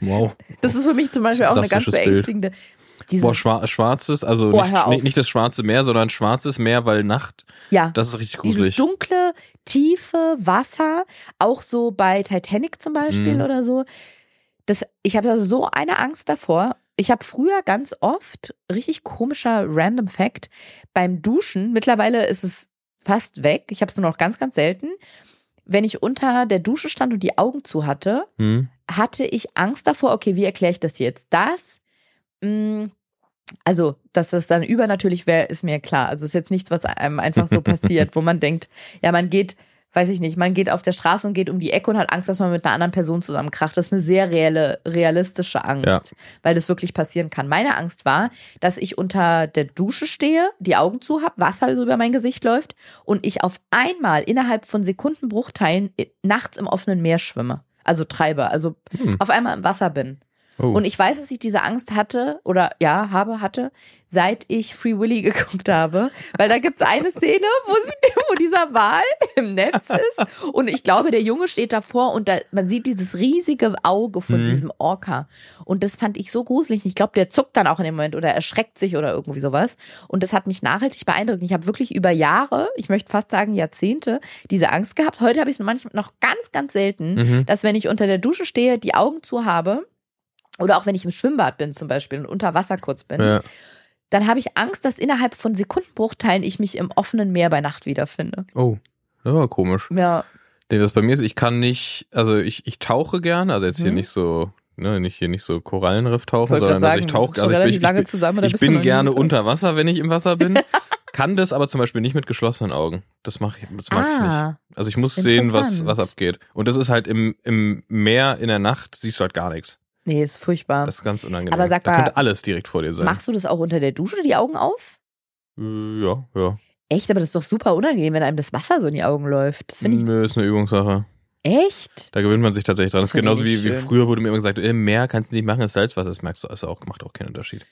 Speaker 2: Wow.
Speaker 1: Das ist für mich zum Beispiel auch eine ganz
Speaker 2: drastisches Bild.
Speaker 1: Dieses,
Speaker 2: Boah, schwar schwarzes, also
Speaker 1: Oh,
Speaker 2: nicht, nicht, das schwarze Meer, sondern schwarzes Meer, weil Nacht,
Speaker 1: ja.
Speaker 2: das ist richtig
Speaker 1: Dieses
Speaker 2: gruselig.
Speaker 1: dunkle, tiefe Wasser, auch so bei Titanic zum Beispiel
Speaker 2: Mhm.
Speaker 1: oder so. Das, ich habe da so eine Angst davor. Ich habe früher ganz oft, richtig komischer Random Fact, beim Duschen, mittlerweile ist es fast weg, ich habe es nur noch ganz, ganz selten, wenn ich unter der Dusche stand und die Augen zu hatte,
Speaker 2: Hm?
Speaker 1: hatte ich Angst davor, okay, wie erkläre ich das jetzt? Das, mh, also, dass das dann übernatürlich wäre, ist mir klar. Also, es ist jetzt nichts, was einem einfach so passiert, wo man denkt, ja, man geht, weiß ich nicht, man geht auf der Straße und geht um die Ecke und hat Angst, dass man mit einer anderen Person zusammenkracht. Das ist eine sehr reelle, realistische Angst,
Speaker 2: Ja.
Speaker 1: weil das wirklich passieren kann. Meine Angst war, dass ich unter der Dusche stehe, die Augen zu habe, Wasser so über mein Gesicht läuft und ich auf einmal innerhalb von Sekundenbruchteilen i- nachts im offenen Meer schwimme. Also treibe, also
Speaker 2: Hm.
Speaker 1: auf einmal im Wasser bin.
Speaker 2: Oh.
Speaker 1: Und ich weiß, dass ich diese Angst hatte oder ja, habe, hatte, seit ich Free Willy geguckt habe. Weil da gibt's eine Szene, wo, sie, wo dieser Wal im Netz ist. Und ich glaube, der Junge steht davor und da, man sieht dieses riesige Auge von
Speaker 2: Mhm.
Speaker 1: diesem Orca. Und das fand ich so gruselig. Ich glaube, der zuckt dann auch in dem Moment oder erschreckt sich oder irgendwie sowas. Und das hat mich nachhaltig beeindruckt. Ich habe wirklich über Jahre, ich möchte fast sagen Jahrzehnte, diese Angst gehabt. Heute habe ich es manchmal noch ganz, ganz selten,
Speaker 2: Mhm.
Speaker 1: dass wenn ich unter der Dusche stehe, die Augen zu habe, oder auch wenn ich im Schwimmbad bin zum Beispiel und unter Wasser kurz bin,
Speaker 2: Ja.
Speaker 1: dann habe ich Angst, dass innerhalb von Sekundenbruchteilen ich mich im offenen Meer bei Nacht wiederfinde.
Speaker 2: Oh, das war komisch.
Speaker 1: Ja,
Speaker 2: Nee, was bei mir ist, ich kann nicht, also ich, ich tauche gerne, also jetzt hier
Speaker 1: Mhm.
Speaker 2: nicht so, ne, nicht hier nicht so Korallenriff tauchen,
Speaker 1: wollte
Speaker 2: sondern
Speaker 1: gerade
Speaker 2: dass ich
Speaker 1: sagen,
Speaker 2: tauche, also ich, bin- ich,
Speaker 1: zusammen.
Speaker 2: ich bin gerne unter Wasser, wenn ich im Wasser bin. kann das aber zum Beispiel nicht mit geschlossenen Augen. Das mache ich, das mag ich nicht.
Speaker 1: Ah,
Speaker 2: Also ich muss sehen, was, was abgeht. Und das ist halt im, im Meer in der Nacht siehst du halt gar nichts.
Speaker 1: Nee, ist furchtbar.
Speaker 2: Das ist ganz unangenehm.
Speaker 1: Aber sag
Speaker 2: da
Speaker 1: mal,
Speaker 2: könnte alles direkt vor dir sein.
Speaker 1: Machst du das auch unter der Dusche, die Augen auf?
Speaker 2: Äh, ja, ja.
Speaker 1: Echt, aber das ist doch super unangenehm, wenn einem das Wasser so in die Augen läuft. Das finde ich.
Speaker 2: Nö, ist eine Übungssache.
Speaker 1: Echt?
Speaker 2: Da gewöhnt man sich tatsächlich dran. Das,
Speaker 1: Das
Speaker 2: ist genauso wie, wie früher wurde mir immer gesagt, im Meer kannst du nicht machen, das Salzwasser. Das merkst du, also auch, macht auch keinen Unterschied.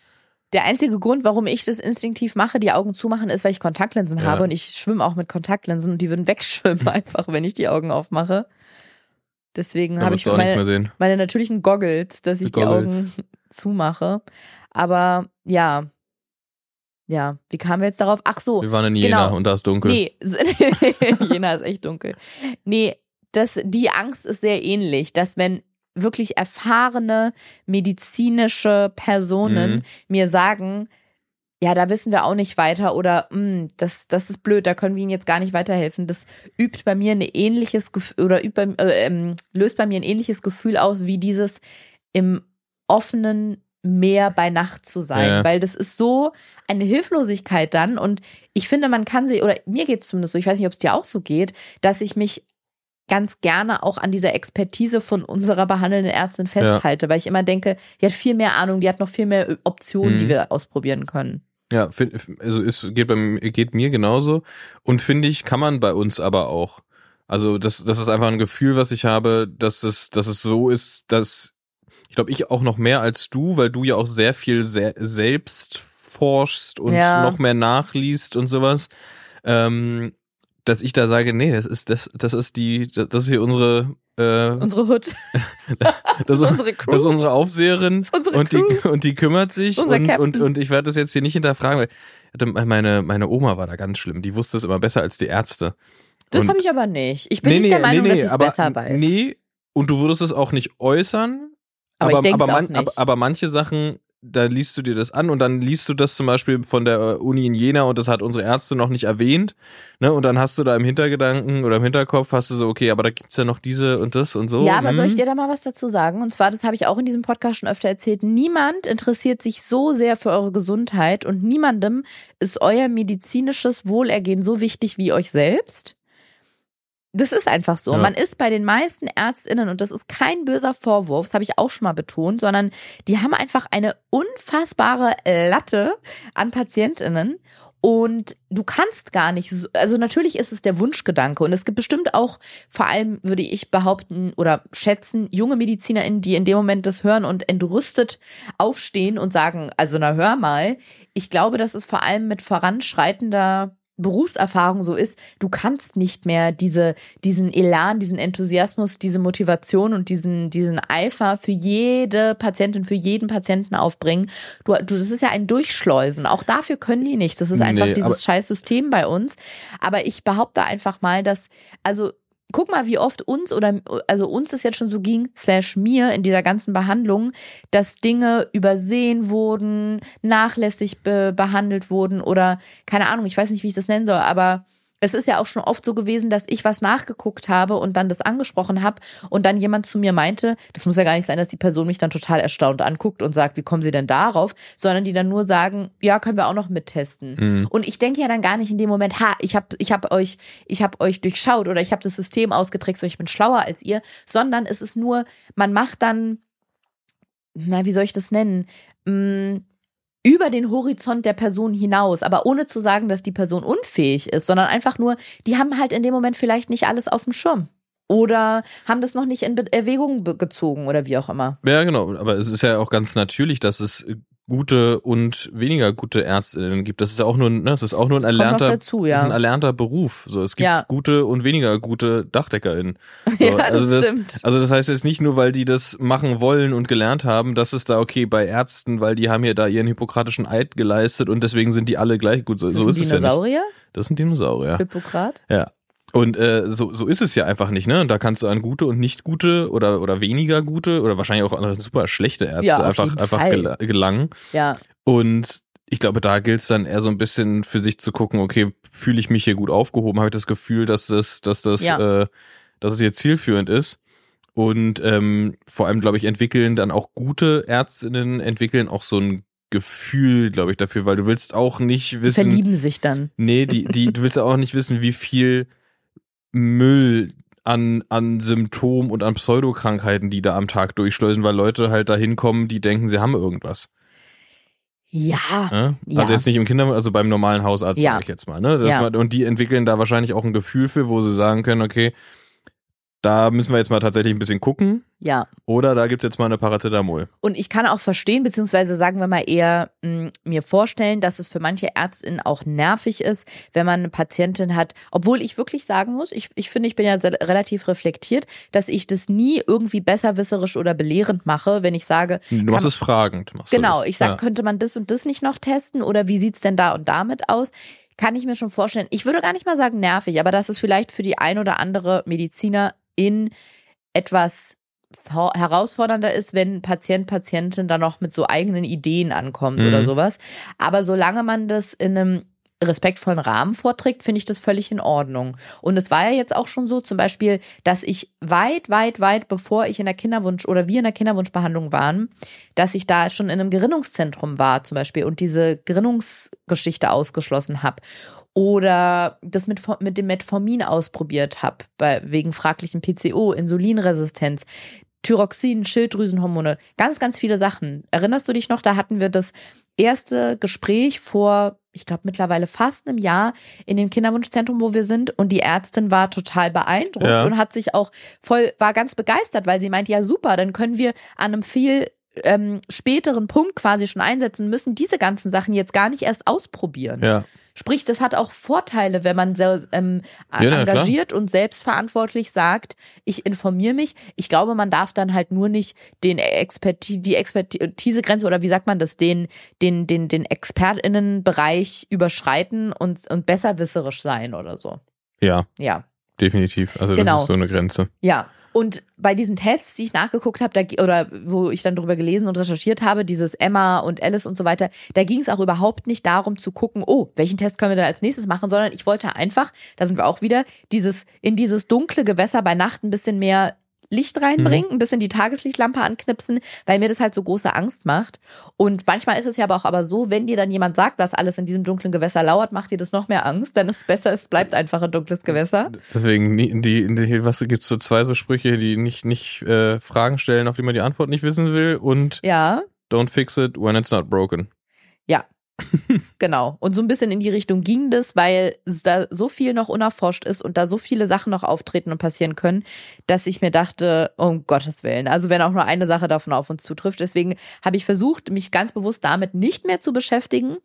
Speaker 1: Der einzige Grund, warum ich das instinktiv mache, die Augen zumachen, ist, weil ich Kontaktlinsen
Speaker 2: Ja.
Speaker 1: habe und ich schwimme auch mit Kontaktlinsen und die würden wegschwimmen einfach, wenn ich die Augen aufmache. Deswegen habe ich meine, meine natürlichen Goggles, dass ich
Speaker 2: Die
Speaker 1: die. Augen zumache. Aber ja. Ja, wie kamen wir jetzt darauf? Ach so,
Speaker 2: Wir waren in Jena
Speaker 1: genau.
Speaker 2: und da ist dunkel.
Speaker 1: Nee, Jena ist echt dunkel. Nee, das, die Angst ist sehr ähnlich, dass wenn wirklich erfahrene medizinische Personen
Speaker 2: Mhm.
Speaker 1: mir sagen, ja, da wissen wir auch nicht weiter oder "Mm, das, das ist blöd, da können wir Ihnen jetzt gar nicht weiterhelfen. Das übt bei mir ein ähnliches Gefühl oder übt bei, äh, ähm, löst bei mir ein ähnliches Gefühl aus, wie dieses im offenen Meer bei Nacht zu sein.
Speaker 2: Ja.
Speaker 1: Weil das ist so eine Hilflosigkeit dann und ich finde, man kann sie, oder mir geht es zumindest so, ich weiß nicht, ob es dir auch so geht, dass ich mich ganz gerne auch an dieser Expertise von unserer behandelnden Ärztin festhalte, weil ich immer denke, die hat viel mehr Ahnung, die hat noch viel mehr Optionen, die
Speaker 2: Mhm.
Speaker 1: wir ausprobieren können.
Speaker 2: Ja, also es geht, beim, geht mir genauso. Und finde ich, kann man bei uns aber auch. Also das, das ist einfach ein Gefühl, was ich habe, dass es, dass es so ist, dass ich glaube, ich auch noch mehr als du, weil du ja auch sehr viel sehr selbst forschst und
Speaker 1: Ja.
Speaker 2: noch mehr nachliest und sowas, ähm, dass ich da sage, nee, das ist das, das ist die, das ist hier unsere, äh,
Speaker 1: Unsere Hood,
Speaker 2: das, ist,
Speaker 1: unsere Crew.
Speaker 2: das ist unsere Aufseherin
Speaker 1: ist unsere
Speaker 2: und die
Speaker 1: Crew.
Speaker 2: und die kümmert sich
Speaker 1: Unser
Speaker 2: und,
Speaker 1: Captain.
Speaker 2: und und ich werde das jetzt hier nicht hinterfragen. Weil meine meine Oma war da ganz schlimm. Die wusste es immer besser als die Ärzte.
Speaker 1: das habe ich aber nicht. Ich bin nicht der Meinung, dass ich es
Speaker 2: aber
Speaker 1: besser weiß.
Speaker 2: Nee, und du würdest es auch nicht äußern.
Speaker 1: Aber
Speaker 2: aber,
Speaker 1: auch
Speaker 2: man, aber, aber manche Sachen, da liest du dir das an und dann liest du das zum Beispiel von der äh, Uni in Jena und das hat unsere Ärzte noch nicht erwähnt. Ne? Und dann hast du da im Hintergedanken oder im Hinterkopf hast du so, okay, aber da gibt's ja noch diese und das und so.
Speaker 1: Ja, aber soll ich
Speaker 2: Hm.
Speaker 1: dir da mal was dazu sagen? Und zwar, das habe ich auch in diesem Podcast schon öfter erzählt, niemand interessiert sich so sehr für eure Gesundheit und niemandem ist euer medizinisches Wohlergehen so wichtig wie euch selbst. Das ist einfach so.
Speaker 2: Ja.
Speaker 1: Man ist bei den meisten Ärztinnen, und das ist kein böser Vorwurf, das habe ich auch schon mal betont, sondern die haben einfach eine unfassbare Latte an Patientinnen. Und du kannst gar nicht, so, also natürlich ist es der Wunschgedanke und es gibt bestimmt auch, vor allem würde ich behaupten oder schätzen, junge MedizinerInnen, die in dem Moment das hören und entrüstet aufstehen und sagen, also na hör mal, ich glaube, dass es vor allem mit voranschreitender Berufserfahrung so ist, du kannst nicht mehr diese, diesen Elan, diesen Enthusiasmus, diese Motivation und diesen, diesen Eifer für jede Patientin, für jeden Patienten aufbringen. Du, du, das ist ja ein Durchschleusen. Auch dafür können die nicht. Das ist einfach
Speaker 2: Nee,
Speaker 1: dieses scheiß System bei uns. Aber ich behaupte einfach mal, dass, also guck mal, wie oft uns oder also uns es jetzt schon so ging, slash mir in dieser ganzen Behandlung, dass Dinge übersehen wurden, nachlässig be behandelt wurden oder keine Ahnung, ich weiß nicht, wie ich das nennen soll, aber es ist ja auch schon oft so gewesen, dass ich was nachgeguckt habe und dann das angesprochen habe und dann jemand zu mir meinte, das muss ja gar nicht sein, dass die Person mich dann total erstaunt anguckt und sagt, wie kommen Sie denn darauf, sondern die dann nur sagen, ja, können wir auch noch mittesten.
Speaker 2: Mhm.
Speaker 1: Und ich denke ja dann gar nicht in dem Moment, ha, ich habe ich hab euch, ich habe euch durchschaut oder ich habe das System ausgetrickst und ich bin schlauer als ihr, sondern es ist nur, man macht dann, na, wie soll ich das nennen? Mm, über den Horizont der Person hinaus, aber ohne zu sagen, dass die Person unfähig ist, sondern einfach nur, die haben halt in dem Moment vielleicht nicht alles auf dem Schirm. Oder haben das noch nicht in Erwägung gezogen oder wie auch immer.
Speaker 2: Ja, genau. Aber es ist ja auch ganz natürlich, dass es gute und weniger gute Ärztinnen gibt. Das ist ja auch nur, ne, das ist auch nur ein
Speaker 1: Das
Speaker 2: erlernter,
Speaker 1: dazu, ja.
Speaker 2: das ist ein erlernter Beruf. So, es gibt
Speaker 1: Ja.
Speaker 2: gute und weniger gute DachdeckerInnen. So,
Speaker 1: Ja, das
Speaker 2: also das,
Speaker 1: stimmt.
Speaker 2: Also das heißt jetzt nicht nur, weil die das machen wollen und gelernt haben, dass es da okay bei Ärzten, weil die haben ja da ihren hippokratischen Eid geleistet und deswegen sind die alle gleich gut. So,
Speaker 1: Das
Speaker 2: so ist
Speaker 1: sind
Speaker 2: es ja nicht.
Speaker 1: Dinosaurier?
Speaker 2: Das sind Dinosaurier.
Speaker 1: Hippokrat?
Speaker 2: Ja. Und äh, so, so ist es ja einfach nicht, ne? Und da kannst du an gute und nicht gute oder, oder weniger gute oder wahrscheinlich auch an super schlechte Ärzte
Speaker 1: Ja,
Speaker 2: einfach, einfach gel gelangen.
Speaker 1: Ja.
Speaker 2: Und ich glaube, da gilt es dann eher so ein bisschen für sich zu gucken, okay, fühle ich mich hier gut aufgehoben? Habe ich das Gefühl, dass das, dass das,
Speaker 1: Ja.
Speaker 2: äh, dass es hier zielführend ist? Und ähm, vor allem, glaube ich, entwickeln dann auch gute Ärztinnen, entwickeln auch so ein Gefühl, glaube ich, dafür, weil du willst auch nicht
Speaker 1: Die
Speaker 2: wissen.
Speaker 1: verlieben sich dann.
Speaker 2: Nee, die, die, du willst auch nicht wissen, wie viel Müll an, an Symptomen und an Pseudokrankheiten, die da am Tag durchschleusen, weil Leute halt da hinkommen, die denken, sie haben irgendwas.
Speaker 1: Ja.
Speaker 2: Ne?
Speaker 1: Ja.
Speaker 2: Also jetzt nicht im Kinder, also beim normalen Hausarzt,
Speaker 1: Ja.
Speaker 2: sag ich jetzt mal. Ne?
Speaker 1: Ja.
Speaker 2: war, und die entwickeln da wahrscheinlich auch ein Gefühl für, wo sie sagen können, okay, da müssen wir jetzt mal tatsächlich ein bisschen gucken.
Speaker 1: Ja.
Speaker 2: Oder da gibt's jetzt mal eine Paracetamol.
Speaker 1: Und ich kann auch verstehen, beziehungsweise sagen wir mal eher mh, mir vorstellen, dass es für manche Ärztinnen auch nervig ist, wenn man eine Patientin hat, obwohl ich wirklich sagen muss, ich, ich finde, ich bin ja relativ reflektiert, dass ich das nie irgendwie besserwisserisch oder belehrend mache, wenn ich sage,
Speaker 2: Du machst
Speaker 1: man-
Speaker 2: es fragend. Machst
Speaker 1: genau, ich sage,
Speaker 2: Ja.
Speaker 1: könnte man das und das nicht noch testen oder wie sieht's denn da und damit aus? Kann ich mir schon vorstellen. Ich würde gar nicht mal sagen nervig, aber dass es vielleicht für die ein oder andere Medizinerin etwas herausfordernder ist, wenn Patient, Patientin dann noch mit so eigenen Ideen ankommt
Speaker 2: Mhm.
Speaker 1: oder sowas. Aber solange man das in einem respektvollen Rahmen vorträgt, finde ich das völlig in Ordnung. Und es war ja jetzt auch schon so, zum Beispiel, dass ich weit, weit, weit, bevor ich in der Kinderwunsch oder wir in der Kinderwunschbehandlung waren, dass ich da schon in einem Gerinnungszentrum war, zum Beispiel, und diese Gerinnungsgeschichte ausgeschlossen habe. Oder das mit, mit dem Metformin ausprobiert habe, wegen fraglichem PCO, Insulinresistenz, Thyroxin, Schilddrüsenhormone, ganz, ganz viele Sachen. Erinnerst du dich noch, da hatten wir das erste Gespräch vor, ich glaube mittlerweile fast einem Jahr in dem Kinderwunschzentrum, wo wir sind. Und die Ärztin war total beeindruckt
Speaker 2: Ja.
Speaker 1: und hat sich auch voll, war ganz begeistert, weil sie meint, ja super, dann können wir an einem viel ähm, späteren Punkt quasi schon einsetzen, müssen diese ganzen Sachen jetzt gar nicht erst ausprobieren.
Speaker 2: Ja.
Speaker 1: Sprich, das hat auch Vorteile, wenn man sehr, ähm,
Speaker 2: Ja,
Speaker 1: engagiert und selbstverantwortlich sagt, ich informiere mich. Ich glaube, man darf dann halt nur nicht den Experti die Expertisegrenze oder wie sagt man das, den, den, den, den ExpertInnenbereich überschreiten und, und besserwisserisch sein oder so.
Speaker 2: ja,
Speaker 1: Ja.
Speaker 2: definitiv. Also
Speaker 1: Genau.
Speaker 2: das ist so eine Grenze.
Speaker 1: Ja. Und bei diesen Tests, die ich nachgeguckt habe, oder wo ich dann drüber gelesen und recherchiert habe, dieses Emma und Alice und so weiter, da ging es auch überhaupt nicht darum zu gucken, oh, welchen Test können wir dann als nächstes machen, sondern ich wollte einfach, da sind wir auch wieder, dieses, in dieses dunkle Gewässer bei Nacht ein bisschen mehr Licht reinbringen, ein bisschen die Tageslichtlampe anknipsen, weil mir das halt so große Angst macht. Und manchmal ist es ja aber auch aber so, wenn dir dann jemand sagt, was alles in diesem dunklen Gewässer lauert, macht dir das noch mehr Angst, dann ist es besser, es bleibt einfach ein dunkles Gewässer.
Speaker 2: Deswegen, die, die, was gibt's so zwei so Sprüche, die nicht, nicht äh, Fragen stellen, auf die man die Antwort nicht wissen will und
Speaker 1: Ja.
Speaker 2: don't fix it when it's not broken.
Speaker 1: Genau. Und so ein bisschen in die Richtung ging das, weil da so viel noch unerforscht ist und da so viele Sachen noch auftreten und passieren können, dass ich mir dachte, um Gottes Willen, also wenn auch nur eine Sache davon auf uns zutrifft. Deswegen habe ich versucht, mich ganz bewusst damit nicht mehr zu beschäftigen.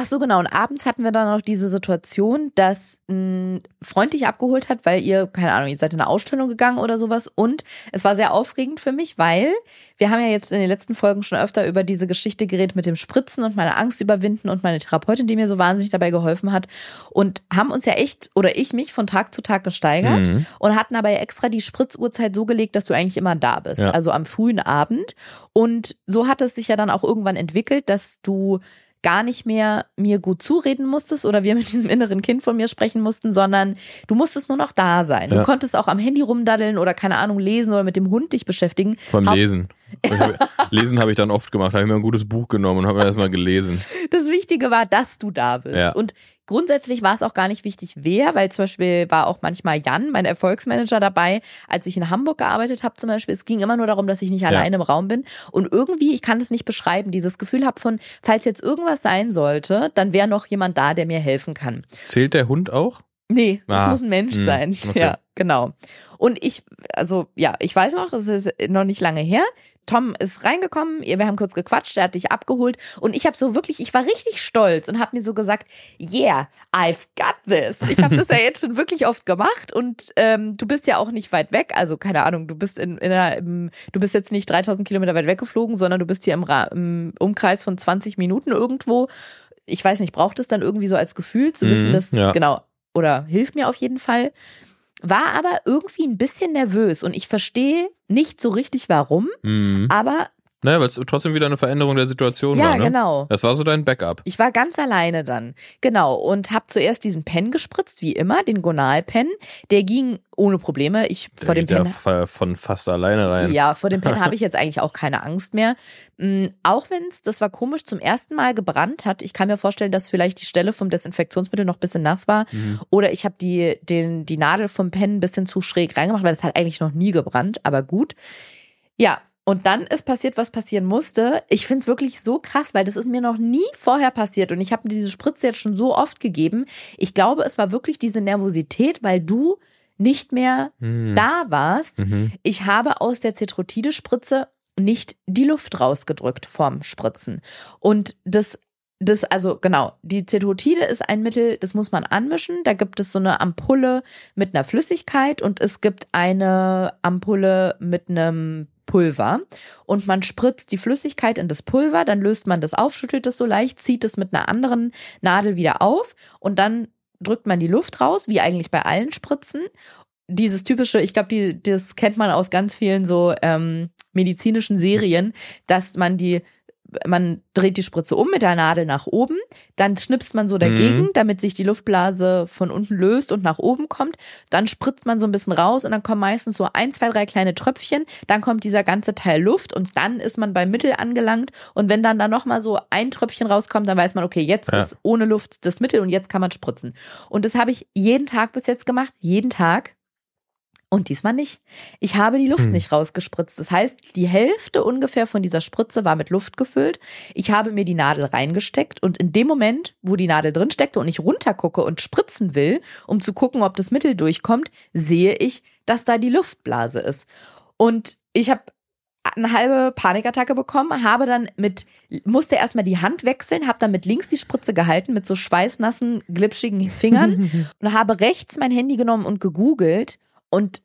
Speaker 1: Ach so, genau. Und abends hatten wir dann noch diese Situation, dass ein Freund dich abgeholt hat, weil ihr, keine Ahnung, ihr seid in eine Ausstellung gegangen oder sowas. Und es war sehr aufregend für mich, weil wir haben ja jetzt in den letzten Folgen schon öfter über diese Geschichte geredet mit dem Spritzen und meine Angst überwinden und meine Therapeutin, die mir so wahnsinnig dabei geholfen hat. Und haben uns ja echt, oder ich mich von Tag zu Tag gesteigert
Speaker 2: Mhm.
Speaker 1: und hatten aber extra die Spritzuhrzeit so gelegt, dass du eigentlich immer da bist.
Speaker 2: Ja.
Speaker 1: Also am frühen Abend. Und so hat es sich ja dann auch irgendwann entwickelt, dass du gar nicht mehr mir gut zureden musstest oder wir mit diesem inneren Kind von mir sprechen mussten, sondern du musstest nur noch da sein. Du
Speaker 2: Ja.
Speaker 1: konntest auch am Handy rumdaddeln oder keine Ahnung lesen oder mit dem Hund dich beschäftigen.
Speaker 2: Vom Lesen. Hab, lesen habe ich dann oft gemacht. Habe ich mir ein gutes Buch genommen und habe erstmal gelesen.
Speaker 1: Das Wichtige war, dass du da bist.
Speaker 2: Ja.
Speaker 1: Und grundsätzlich war es auch gar nicht wichtig, wer, weil zum Beispiel war auch manchmal Jan, mein Erfolgsmanager, dabei, als ich in Hamburg gearbeitet habe zum Beispiel. Es ging immer nur darum, dass ich nicht alleine im Raum bin. Und irgendwie, ich kann es nicht beschreiben, dieses Gefühl habe von, falls jetzt irgendwas sein sollte, dann wäre noch jemand da, der mir helfen kann.
Speaker 2: Zählt der Hund auch?
Speaker 1: Nee, es
Speaker 2: Ah,
Speaker 1: muss ein Mensch
Speaker 2: hm,
Speaker 1: sein.
Speaker 2: okay.
Speaker 1: Ja, genau. Und ich, also ja, ich weiß noch, es ist noch nicht lange her. Tom ist reingekommen, wir haben kurz gequatscht, er hat dich abgeholt und ich habe so wirklich, ich war richtig stolz und habe mir so gesagt, yeah, I've got this. Ich habe das ja jetzt schon wirklich oft gemacht und ähm, du bist ja auch nicht weit weg, also keine Ahnung, du bist in, in einer, im, du bist jetzt nicht 3000 Kilometer weit weggeflogen, sondern du bist hier im, im Umkreis von 20 Minuten irgendwo. Ich weiß nicht, braucht es dann irgendwie so als Gefühl zu wissen,
Speaker 2: Mhm,
Speaker 1: dass
Speaker 2: ja.
Speaker 1: genau oder hilft mir auf jeden Fall. War aber irgendwie ein bisschen nervös und ich verstehe nicht so richtig warum,
Speaker 2: Mhm.
Speaker 1: aber
Speaker 2: Naja, weil es trotzdem wieder eine Veränderung der Situation
Speaker 1: Ja,
Speaker 2: war, ne?
Speaker 1: genau.
Speaker 2: Das war so dein Backup.
Speaker 1: Ich war ganz alleine dann. Genau. Und habe zuerst diesen Pen gespritzt, wie immer, den Gonal-Pen. Der ging ohne Probleme. Ich vor dem
Speaker 2: Geht ja
Speaker 1: Pen.
Speaker 2: von fast alleine rein.
Speaker 1: Ja, vor dem Pen habe ich jetzt eigentlich auch keine Angst mehr. Mm, Auch wenn es, das war komisch, zum ersten Mal gebrannt hat. Ich kann mir vorstellen, dass vielleicht die Stelle vom Desinfektionsmittel noch ein bisschen nass war.
Speaker 2: Mhm.
Speaker 1: Oder ich habe die, den, die Nadel vom Pen ein bisschen zu schräg reingemacht, weil das hat eigentlich noch nie gebrannt, aber gut. Ja, und dann ist passiert, was passieren musste. Ich finde es wirklich so krass, weil das ist mir noch nie vorher passiert. Und ich habe diese Spritze jetzt schon so oft gegeben. Ich glaube, es war wirklich diese Nervosität, weil du nicht mehr
Speaker 2: Hm.
Speaker 1: da warst.
Speaker 2: Mhm.
Speaker 1: Ich habe aus der Cetrotide-Spritze nicht die Luft rausgedrückt vorm Spritzen. Und das, das, also genau, die Cetrotide ist ein Mittel, das muss man anmischen. Da gibt es so eine Ampulle mit einer Flüssigkeit und es gibt eine Ampulle mit einem Pulver. Und man spritzt die Flüssigkeit in das Pulver, dann löst man das auf, schüttelt es so leicht, zieht es mit einer anderen Nadel wieder auf und dann drückt man die Luft raus, wie eigentlich bei allen Spritzen. Dieses typische, ich glaube, die, das kennt man aus ganz vielen so ähm, medizinischen Serien, dass man die, man dreht die Spritze um mit der Nadel nach oben, dann schnipst man so dagegen,
Speaker 2: Mhm.
Speaker 1: damit sich die Luftblase von unten löst und nach oben kommt. Dann spritzt man so ein bisschen raus und dann kommen meistens so ein, zwei, drei kleine Tröpfchen. Dann kommt dieser ganze Teil Luft und dann ist man beim Mittel angelangt. Und wenn dann da nochmal so ein Tröpfchen rauskommt, dann weiß man, okay, jetzt
Speaker 2: Ja.
Speaker 1: ist ohne Luft das Mittel und jetzt kann man spritzen. Und das habe ich jeden Tag bis jetzt gemacht, jeden Tag. Und diesmal nicht. Ich habe die Luft
Speaker 2: Hm.
Speaker 1: nicht rausgespritzt. Das heißt, die Hälfte ungefähr von dieser Spritze war mit Luft gefüllt. Ich habe mir die Nadel reingesteckt und in dem Moment, wo die Nadel drin steckte und ich runtergucke und spritzen will, um zu gucken, ob das Mittel durchkommt, sehe ich, dass da die Luftblase ist. Und ich habe eine halbe Panikattacke bekommen, habe dann mit, musste erstmal die Hand wechseln, habe dann mit links die Spritze gehalten, mit so schweißnassen, glitschigen Fingern und habe rechts mein Handy genommen und gegoogelt und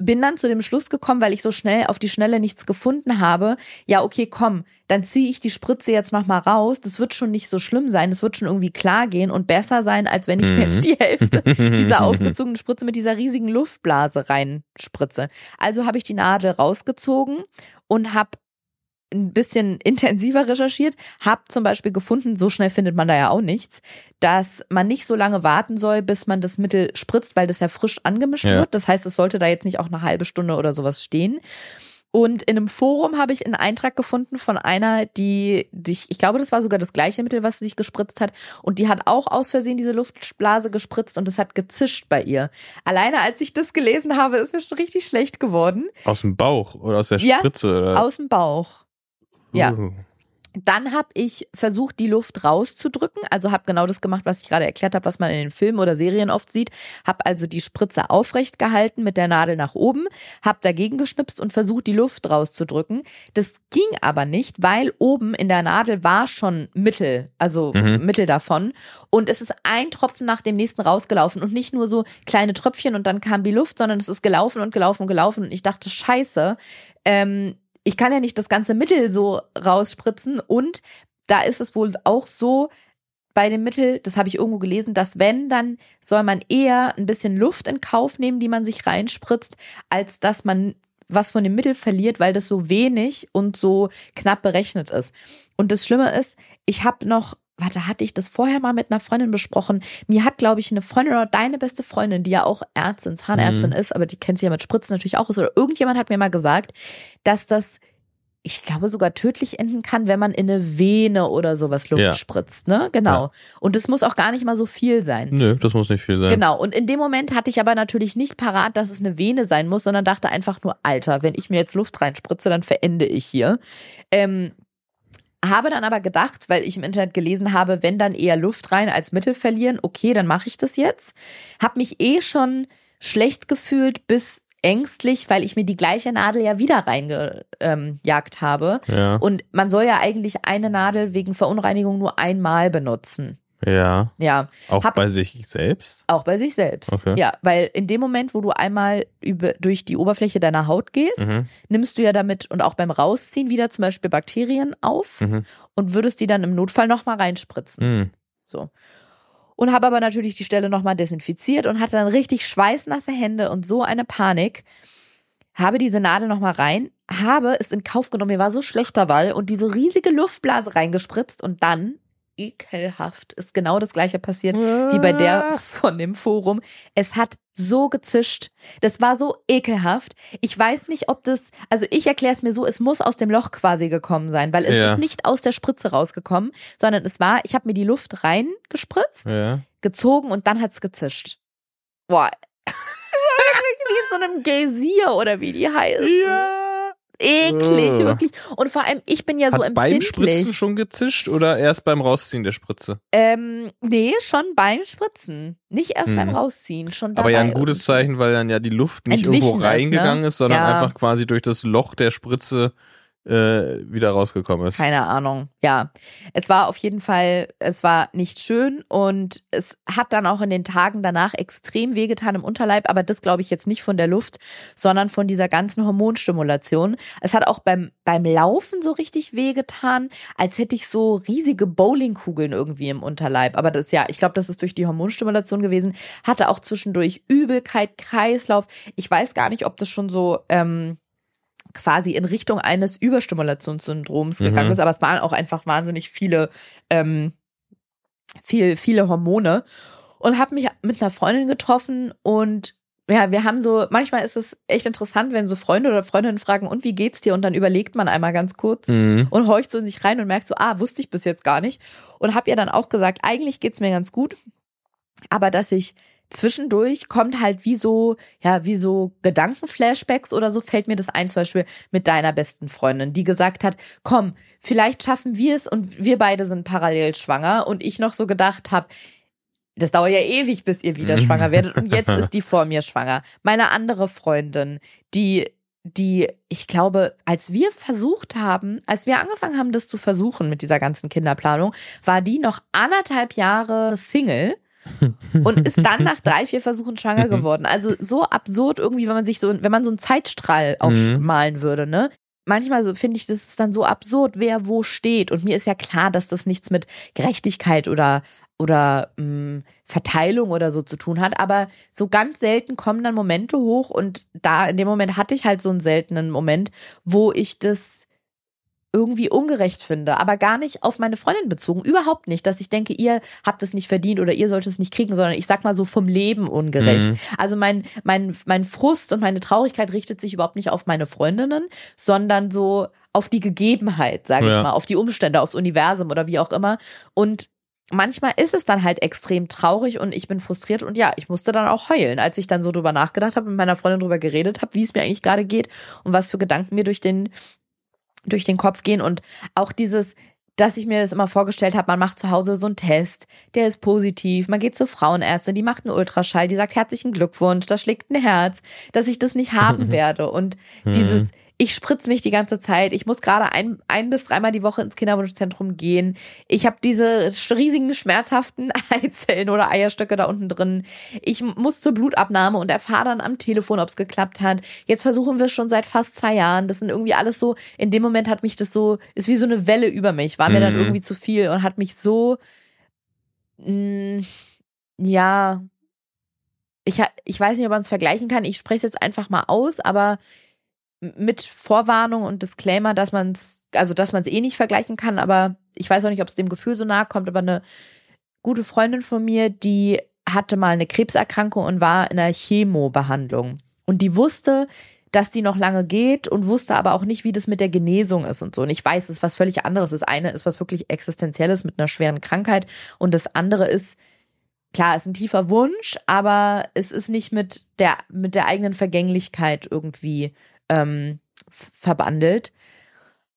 Speaker 1: bin dann zu dem Schluss gekommen, weil ich so schnell auf die Schnelle nichts gefunden habe. Ja, okay, komm, dann ziehe ich die Spritze jetzt noch mal raus. Das wird schon nicht so schlimm sein. Das wird schon irgendwie klar gehen und besser sein, als wenn ich mir
Speaker 2: Mhm.
Speaker 1: jetzt die Hälfte dieser aufgezogenen Spritze mit dieser riesigen Luftblase reinspritze. Also habe ich die Nadel rausgezogen und habe ein bisschen intensiver recherchiert, habe zum Beispiel gefunden, so schnell findet man da ja auch nichts, dass man nicht so lange warten soll, bis man das Mittel spritzt, weil das ja frisch angemischt
Speaker 2: Ja.
Speaker 1: wird. Das heißt, es sollte da jetzt nicht auch eine halbe Stunde oder sowas stehen. Und in einem Forum habe ich einen Eintrag gefunden von einer, die sich, ich glaube, das war sogar das gleiche Mittel, was sie sich gespritzt hat. Und die hat auch aus Versehen diese Luftblase gespritzt und es hat gezischt bei ihr. Alleine als ich das gelesen habe, ist mir schon richtig schlecht geworden.
Speaker 2: Aus dem Bauch oder aus der
Speaker 1: Ja,
Speaker 2: Spritze? oder?
Speaker 1: Aus dem Bauch. Ja.
Speaker 2: Uh.
Speaker 1: Dann habe ich versucht, die Luft rauszudrücken. Also habe genau das gemacht, was ich gerade erklärt habe, was man in den Filmen oder Serien oft sieht. Habe also die Spritze aufrecht gehalten mit der Nadel nach oben, habe dagegen geschnipst und versucht, die Luft rauszudrücken. Das ging aber nicht, weil oben in der Nadel war schon Mittel, also
Speaker 2: Mhm.
Speaker 1: Mittel davon. Und es ist ein Tropfen nach dem nächsten rausgelaufen und nicht nur so kleine Tröpfchen und dann kam die Luft, sondern es ist gelaufen und gelaufen und gelaufen. Und ich dachte, scheiße, ähm, ich kann ja nicht das ganze Mittel so rausspritzen und da ist es wohl auch so bei dem Mittel, das habe ich irgendwo gelesen, dass wenn, dann soll man eher ein bisschen Luft in Kauf nehmen, die man sich reinspritzt, als dass man was von dem Mittel verliert, weil das so wenig und so knapp berechnet ist. Und das Schlimme ist, ich habe noch, warte, hatte ich das vorher mal mit einer Freundin besprochen? Mir hat, glaube ich, eine Freundin oder deine beste Freundin, die ja auch Ärztin, Zahnärztin
Speaker 2: Mhm.
Speaker 1: ist, aber die kennt sich ja mit Spritzen natürlich auch aus, oder irgendjemand hat mir mal gesagt, dass das ich glaube sogar tödlich enden kann, wenn man in eine Vene oder sowas Luft
Speaker 2: Ja.
Speaker 1: spritzt, ne? Genau.
Speaker 2: Ja.
Speaker 1: Und es muss auch gar nicht mal so viel sein.
Speaker 2: Nö, das muss nicht viel sein.
Speaker 1: Genau. Und in dem Moment hatte ich aber natürlich nicht parat, dass es eine Vene sein muss, sondern dachte einfach nur, Alter, wenn ich mir jetzt Luft reinspritze, dann verende ich hier. Ähm, habe dann aber gedacht, weil ich im Internet gelesen habe, wenn dann eher Luft rein als Mittel verlieren, okay, dann mache ich das jetzt. Hab mich eh schon schlecht gefühlt bis ängstlich, weil ich mir die gleiche Nadel ja wieder reingejagt ähm, habe.
Speaker 2: Ja.
Speaker 1: Und man soll ja eigentlich eine Nadel wegen Verunreinigung nur einmal benutzen.
Speaker 2: Ja.
Speaker 1: Ja,
Speaker 2: Auch
Speaker 1: Hab-
Speaker 2: bei sich selbst?
Speaker 1: auch bei sich selbst.
Speaker 2: Okay.
Speaker 1: Ja, weil in dem Moment, wo du einmal über, durch die Oberfläche deiner Haut gehst,
Speaker 2: Mhm.
Speaker 1: nimmst du ja damit und auch beim Rausziehen wieder zum Beispiel Bakterien auf
Speaker 2: Mhm.
Speaker 1: und würdest die dann im Notfall nochmal reinspritzen.
Speaker 2: Mhm.
Speaker 1: So. Und habe aber natürlich die Stelle nochmal desinfiziert und hatte dann richtig schweißnasse Hände und so eine Panik. habe diese Nadel nochmal rein, habe es in Kauf genommen, mir war so schlecht dabei und diese riesige Luftblase reingespritzt und dann ekelhaft ist genau das gleiche passiert wie bei der von dem Forum. Es hat so gezischt. Das war so ekelhaft. Ich weiß nicht, ob das, also ich erkläre es mir so, es muss aus dem Loch quasi gekommen sein, weil es
Speaker 2: Ja.
Speaker 1: ist nicht aus der Spritze rausgekommen, sondern es war, ich habe mir die Luft reingespritzt,
Speaker 2: Ja.
Speaker 1: gezogen und dann hat's gezischt. Boah. Das war wirklich wie in so einem Geysir oder wie die heißen.
Speaker 2: Ja.
Speaker 1: Eklig,
Speaker 2: Ugh.
Speaker 1: wirklich. Und vor allem, ich bin ja
Speaker 2: Hat's
Speaker 1: so
Speaker 2: beim
Speaker 1: empfindlich.
Speaker 2: Spritzen schon gezischt oder erst beim Rausziehen der Spritze?
Speaker 1: Ähm, nee, schon beim Spritzen. Nicht erst
Speaker 2: Mhm.
Speaker 1: beim Rausziehen, schon dabei.
Speaker 2: Aber ja ein gutes. Zeichen, weil dann ja die Luft nicht irgendwo
Speaker 1: ist, ne?
Speaker 2: reingegangen ist, sondern
Speaker 1: Ja.
Speaker 2: einfach quasi durch das Loch der Spritze äh, wieder rausgekommen ist.
Speaker 1: Keine Ahnung. Ja, es war auf jeden Fall, es war nicht schön und es hat dann auch in den Tagen danach extrem wehgetan im Unterleib, aber das glaube ich jetzt nicht von der Luft, sondern von dieser ganzen Hormonstimulation. Es hat auch beim, beim Laufen so richtig wehgetan, als hätte ich so riesige Bowlingkugeln irgendwie im Unterleib. Aber das ja, ich glaube, das ist durch die Hormonstimulation gewesen. Hatte auch zwischendurch Übelkeit, Kreislauf. Ich weiß gar nicht, ob das schon so, ähm, quasi in Richtung eines Überstimulationssyndroms gegangen
Speaker 2: Mhm.
Speaker 1: ist, aber es waren auch einfach wahnsinnig viele, ähm, viel, viele Hormone und habe mich mit einer Freundin getroffen und ja, wir haben so, manchmal ist es echt interessant, wenn so Freunde oder Freundinnen fragen, und wie geht's dir? Und dann überlegt man einmal ganz kurz
Speaker 2: Mhm.
Speaker 1: und horcht so in sich rein und merkt so, ah, wusste ich bis jetzt gar nicht. Und habe ihr dann auch gesagt, eigentlich geht's mir ganz gut, aber dass ich zwischendurch kommt halt wie so, ja, wie so Gedankenflashbacks oder so, fällt mir das ein, zum Beispiel mit deiner besten Freundin, die gesagt hat, komm, vielleicht schaffen wir es und wir beide sind parallel schwanger und ich noch so gedacht habe, das dauert ja ewig, bis ihr wieder
Speaker 2: Mhm.
Speaker 1: schwanger werdet und jetzt ist die vor mir schwanger. Meine andere Freundin, die die, ich glaube, als wir versucht haben, als wir angefangen haben, das zu versuchen mit dieser ganzen Kinderplanung, war die noch anderthalb Jahre Single und ist dann nach drei, vier Versuchen schwanger geworden. Also so absurd irgendwie, wenn man sich so, wenn man so einen Zeitstrahl aufmalen würde, ne? Manchmal so finde ich, das ist dann so absurd, wer wo steht. Und mir ist ja klar, dass das nichts mit Gerechtigkeit oder oder mh, Verteilung oder so zu tun hat, aber so ganz selten kommen dann Momente hoch und da in dem Moment hatte ich halt so einen seltenen Moment, wo ich das irgendwie ungerecht finde, aber gar nicht auf meine Freundin bezogen, überhaupt nicht, dass ich denke, ihr habt es nicht verdient oder ihr sollt es nicht kriegen, sondern ich sag mal so vom Leben ungerecht.
Speaker 2: Mhm.
Speaker 1: Also mein mein mein Frust und meine Traurigkeit richtet sich überhaupt nicht auf meine Freundinnen, sondern so auf die Gegebenheit, sage
Speaker 2: Ja.
Speaker 1: ich mal, auf die Umstände, aufs Universum oder wie auch immer und manchmal ist es dann halt extrem traurig und ich bin frustriert und ja, ich musste dann auch heulen, als ich dann so drüber nachgedacht habe, mit meiner Freundin drüber geredet habe, wie es mir eigentlich gerade geht und was für Gedanken mir durch den durch den Kopf gehen und auch dieses dass ich mir das immer vorgestellt habe, man macht zu Hause so einen Test, der ist positiv, man geht zur Frauenärztin, die macht einen Ultraschall, die sagt herzlichen Glückwunsch, da schlägt ein Herz, dass ich das nicht haben werde. Und dieses ich spritze mich die ganze Zeit. Ich muss gerade ein, ein bis dreimal die Woche ins Kinderwunschzentrum gehen. Ich habe diese riesigen schmerzhaften Eizellen oder Eierstöcke da unten drin. Ich muss zur Blutabnahme und erfahre dann am Telefon, ob es geklappt hat. Jetzt versuchen wir es schon seit fast zwei Jahren. Das sind irgendwie alles so, in dem Moment hat mich das so, ist wie so eine Welle über mich, war mir dann
Speaker 2: Mhm.
Speaker 1: irgendwie zu viel und hat mich so, mh, ja, ich, ich weiß nicht, ob man es vergleichen kann. Ich spreche es jetzt einfach mal aus, aber mit Vorwarnung und Disclaimer, dass man es, also dass man es eh nicht vergleichen kann, aber ich weiß auch nicht, ob es dem Gefühl so nahe kommt, aber eine gute Freundin von mir, die hatte mal eine Krebserkrankung und war in einer Chemobehandlung. Und die wusste, dass die noch lange geht und wusste aber auch nicht, wie das mit der Genesung ist und so. Und ich weiß, es ist was völlig anderes. Das eine ist was wirklich Existenzielles mit einer schweren Krankheit und das andere ist, klar, ist ein tiefer Wunsch, aber es ist nicht mit der, mit der eigenen Vergänglichkeit irgendwie ähm, verbandelt.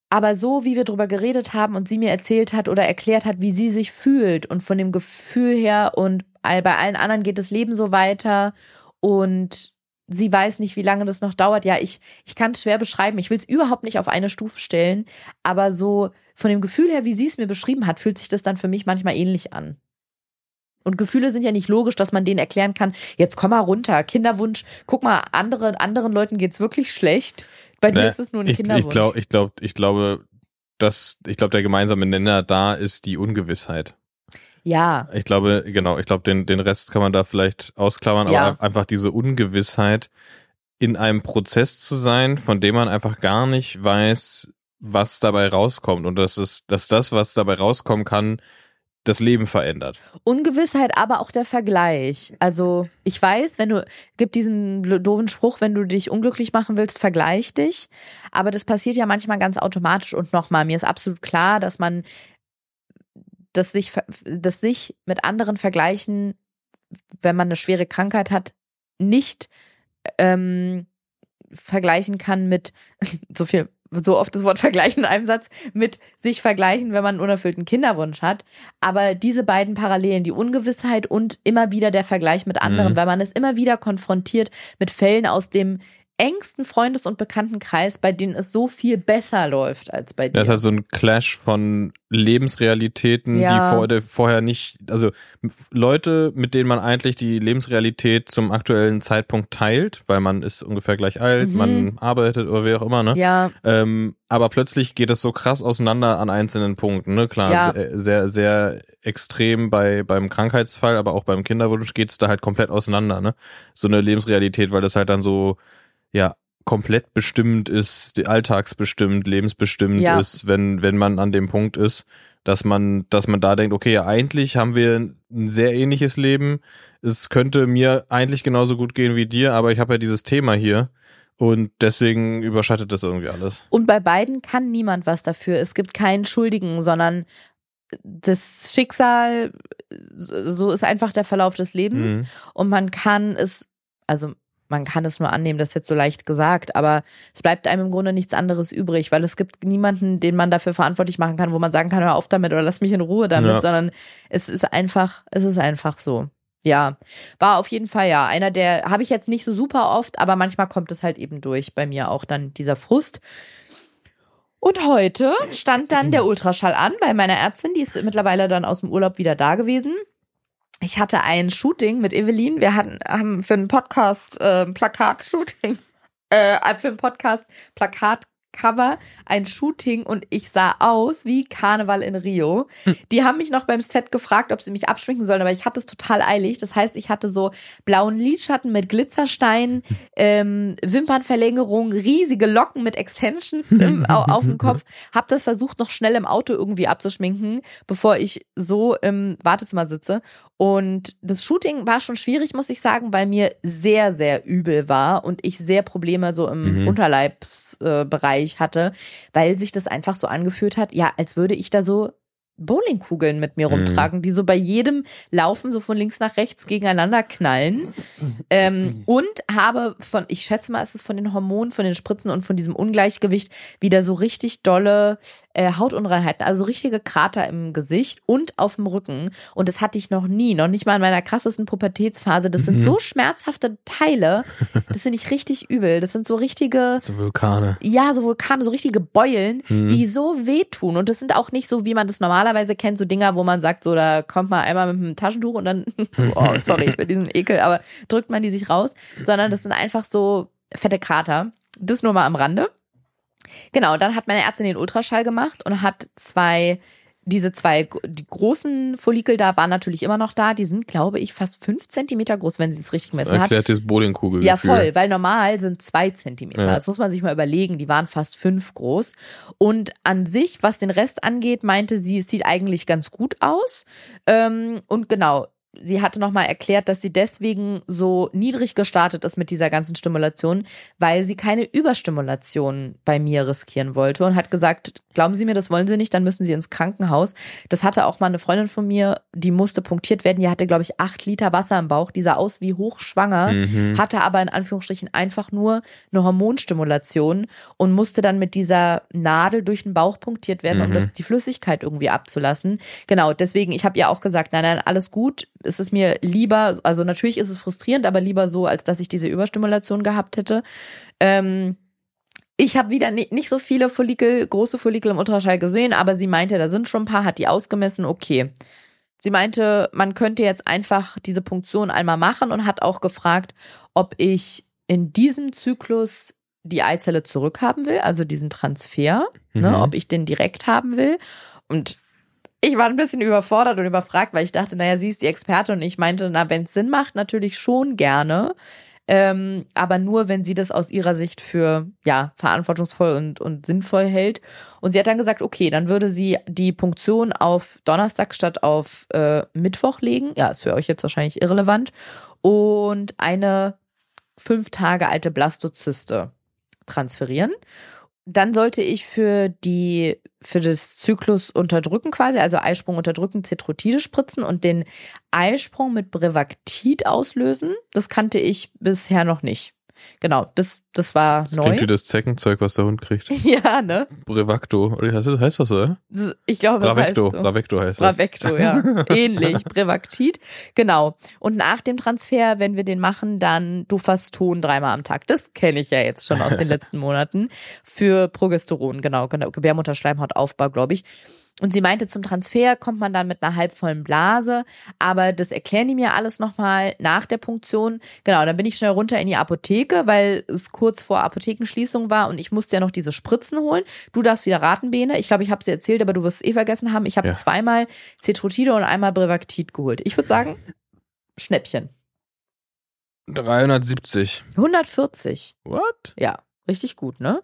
Speaker 1: Aber so, wie wir drüber geredet haben und sie mir erzählt hat oder erklärt hat, wie sie sich fühlt und von dem Gefühl her und bei allen anderen geht das Leben so weiter und sie weiß nicht, wie lange das noch dauert. Ja, ich, ich kann es schwer beschreiben. Ich will es überhaupt nicht auf eine Stufe stellen, aber so von dem Gefühl her, wie sie es mir beschrieben hat, fühlt sich das dann für mich manchmal ähnlich an. Und Gefühle sind ja nicht logisch, dass man denen erklären kann, jetzt komm mal runter, Kinderwunsch, guck mal, andere, anderen Leuten geht's wirklich schlecht. Bei dir ist es nur ein
Speaker 2: ich,
Speaker 1: Kinderwunsch.
Speaker 2: ich glaube, ich glaube, ich glaube, dass ich glaube, der gemeinsame Nenner da ist die Ungewissheit.
Speaker 1: ja,
Speaker 2: Ich glaube, genau, ich glaube, den, den Rest kann man da vielleicht ausklammern,
Speaker 1: Ja.
Speaker 2: aber einfach diese Ungewissheit. in einem Prozess zu sein, von dem man einfach gar nicht weiß, was dabei rauskommt und dass es, dass das, was dabei rauskommen kann, das Leben verändert.
Speaker 1: Ungewissheit, aber auch der Vergleich. Also ich weiß, wenn du, gibt diesen doofen Spruch, wenn du dich unglücklich machen willst, vergleich dich. Aber das passiert ja manchmal ganz automatisch und nochmal, mir ist absolut klar, dass man das sich, das sich mit anderen vergleichen, wenn man eine schwere Krankheit hat, nicht ähm, vergleichen kann mit so viel, so oft das Wort vergleichen in einem Satz, mit sich vergleichen, wenn man einen unerfüllten Kinderwunsch hat. Aber diese beiden Parallelen, die Ungewissheit und immer wieder der Vergleich mit anderen,
Speaker 2: Mhm.
Speaker 1: weil man ist immer wieder konfrontiert mit Fällen aus dem engsten Freundes- und Bekanntenkreis, bei denen es so viel besser läuft als bei dir.
Speaker 2: Das ist halt so ein Clash von Lebensrealitäten,
Speaker 1: Ja.
Speaker 2: die vor, vorher nicht, also Leute, mit denen man eigentlich die Lebensrealität zum aktuellen Zeitpunkt teilt, weil man ist ungefähr gleich alt,
Speaker 1: Mhm.
Speaker 2: man arbeitet oder wie auch immer, ne?
Speaker 1: ja,
Speaker 2: Ähm, aber plötzlich geht es so krass auseinander an einzelnen Punkten, ne? Klar,
Speaker 1: Ja.
Speaker 2: sehr, sehr, sehr extrem bei beim Krankheitsfall, aber auch beim Kinderwunsch geht's da halt komplett auseinander, ne? So eine Lebensrealität, weil das halt dann so, ja, komplett bestimmt ist, alltagsbestimmt, lebensbestimmt
Speaker 1: Ja.
Speaker 2: ist, wenn, wenn man an dem Punkt ist, dass man, dass man da denkt, okay, ja, eigentlich haben wir ein sehr ähnliches Leben. Es könnte mir eigentlich genauso gut gehen wie dir, aber ich habe ja dieses Thema hier. Und deswegen überschattet das irgendwie alles.
Speaker 1: Und bei beiden kann niemand was dafür. Es gibt keinen Schuldigen, sondern das Schicksal, so ist einfach der Verlauf des Lebens.
Speaker 2: Mhm.
Speaker 1: Und man kann es, also man kann es nur annehmen, das ist jetzt so leicht gesagt, aber es bleibt einem im Grunde nichts anderes übrig, weil es gibt niemanden, den man dafür verantwortlich machen kann, wo man sagen kann, hör auf damit oder lass mich in Ruhe damit,
Speaker 2: Ja.
Speaker 1: sondern es ist einfach, es ist einfach so. Ja, war auf jeden Fall ja einer der, habe ich jetzt nicht so super oft, aber manchmal kommt es halt eben durch bei mir auch dann dieser Frust. Und heute stand dann der Ultraschall an bei meiner Ärztin, die ist mittlerweile dann aus dem Urlaub wieder da gewesen. Ich hatte ein Shooting mit Evelyn. Wir hatten, haben für einen Podcast äh, Plakat-Shooting, äh, für einen Podcast Plakat-Cover ein Shooting und ich sah aus wie Karneval in Rio. Die haben mich noch beim Set gefragt, ob sie mich abschminken sollen, aber ich hatte es total eilig. Das heißt, ich hatte so blauen Lidschatten mit Glitzersteinen, ähm, Wimpernverlängerung, riesige Locken mit Extensions im, au, auf dem Kopf. Hab das versucht, noch schnell im Auto irgendwie abzuschminken, bevor ich so im Wartezimmer sitze. Und das Shooting war schon schwierig, muss ich sagen, weil mir sehr, sehr übel war und ich sehr Probleme so im
Speaker 2: Mhm.
Speaker 1: Unterleibsbereich äh, Bereich hatte, weil sich das einfach so angefühlt hat, ja, als würde ich da so Bowlingkugeln mit mir
Speaker 2: Mhm.
Speaker 1: rumtragen, die so bei jedem Laufen so von links nach rechts gegeneinander knallen. Ähm, und habe von, ich schätze mal, es ist von den Hormonen, von den Spritzen und von diesem Ungleichgewicht wieder so richtig dolle äh, Hautunreinheiten, also so richtige Krater im Gesicht und auf dem Rücken. Und das hatte ich noch nie, noch nicht mal in meiner krassesten Pubertätsphase. Das sind
Speaker 2: Mhm.
Speaker 1: so schmerzhafte Teile, das finde ich richtig übel. Das sind so richtige,
Speaker 2: So Vulkane.
Speaker 1: ja, so Vulkane, so richtige Beulen,
Speaker 2: Mhm.
Speaker 1: die so wehtun. Und das sind auch nicht so, wie man das normalerweise kennt, so Dinger, wo man sagt, so, da kommt man einmal mit einem Taschentuch und dann, oh, sorry für diesen Ekel, aber drückt man die sich raus, sondern das sind einfach so fette Krater. Das nur mal am Rande. Genau, dann hat meine Ärztin den Ultraschall gemacht und hat zwei, diese zwei, die großen Follikel da waren natürlich immer noch da. Die sind, glaube ich, fast fünf Zentimeter groß, wenn sie es richtig gemessen hat.
Speaker 2: Erklärt das Bowlingkugel.
Speaker 1: Ja, voll, weil normal sind zwei Zentimeter.
Speaker 2: Ja.
Speaker 1: Das muss man sich mal überlegen. Die waren fast fünf groß. Und an sich, was den Rest angeht, meinte sie, es sieht eigentlich ganz gut aus. Ähm, und genau, sie hatte nochmal erklärt, dass sie deswegen so niedrig gestartet ist mit dieser ganzen Stimulation, weil sie keine Überstimulation bei mir riskieren wollte und hat gesagt, glauben Sie mir, das wollen Sie nicht, dann müssen Sie ins Krankenhaus. Das hatte auch mal eine Freundin von mir, die musste punktiert werden. Die hatte, glaube ich, acht Liter Wasser im Bauch. Die sah aus wie hochschwanger,
Speaker 2: Mhm.
Speaker 1: hatte aber in Anführungsstrichen einfach nur eine Hormonstimulation und musste dann mit dieser Nadel durch den Bauch punktiert werden, um
Speaker 2: Mhm.
Speaker 1: das, die Flüssigkeit irgendwie abzulassen. Genau, deswegen, ich habe ihr auch gesagt, nein, nein, alles gut. Es ist mir lieber, also natürlich ist es frustrierend, aber lieber so, als dass ich diese Überstimulation gehabt hätte. Ähm, ich habe wieder ni- nicht so viele Follikel, große Follikel im Ultraschall gesehen, aber sie meinte, da sind schon ein paar, hat die ausgemessen, okay. Sie meinte, man könnte jetzt einfach diese Punktion einmal machen und hat auch gefragt, ob ich in diesem Zyklus die Eizelle zurückhaben will, also diesen Transfer,
Speaker 2: Mhm.
Speaker 1: ne, ob ich den direkt haben will. Und ich war ein bisschen überfordert und überfragt, weil ich dachte, naja, sie ist die Experte und ich meinte, na, wenn es Sinn macht, natürlich schon gerne. Ähm, aber nur, wenn sie das aus ihrer Sicht für ja verantwortungsvoll und, und sinnvoll hält. Und sie hat dann gesagt, okay, dann würde sie die Punktion auf Donnerstag statt auf äh, Mittwoch legen. Ja, ist für euch jetzt wahrscheinlich irrelevant. Und eine fünf Tage alte Blastozyste transferieren. Dann sollte ich für die für das Zyklus unterdrücken quasi, also Eisprung unterdrücken, Cetrotide spritzen und den Eisprung mit Brevactid auslösen. Das kannte ich bisher noch nicht. Genau, das, das war
Speaker 2: Das
Speaker 1: neu.
Speaker 2: klingt wie das Zeckenzeug, was der Hund kriegt.
Speaker 1: ja, ne?
Speaker 2: Brevacto. Oder heißt das, heißt das so, oder?
Speaker 1: Ich glaube, das
Speaker 2: Bravecto.
Speaker 1: heißt so.
Speaker 2: Bravecto heißt das.
Speaker 1: Bravecto, ja. Ähnlich. Brevactid. Genau. Und nach dem Transfer, wenn wir den machen, dann Dufaston dreimal am Tag. Das kenne ich ja jetzt schon aus den letzten Monaten. Für Progesteron, genau. genau. Gebärmutterschleimhautaufbau, glaube ich. Und sie meinte, zum Transfer kommt man dann mit einer halbvollen Blase, aber das erklären die mir alles nochmal nach der Punktion. Genau, dann bin ich schnell runter in die Apotheke, weil es kurz vor Apothekenschließung war und ich musste ja noch diese Spritzen holen. Du darfst wieder raten, Bene. Ich glaube, ich habe sie erzählt, aber du wirst es eh vergessen haben. Ich habe
Speaker 2: Ja.
Speaker 1: zweimal Cetrotide und einmal Brevactid geholt. Ich würde sagen, Schnäppchen.
Speaker 2: 370.
Speaker 1: 140.
Speaker 2: What?
Speaker 1: Ja, richtig gut, ne?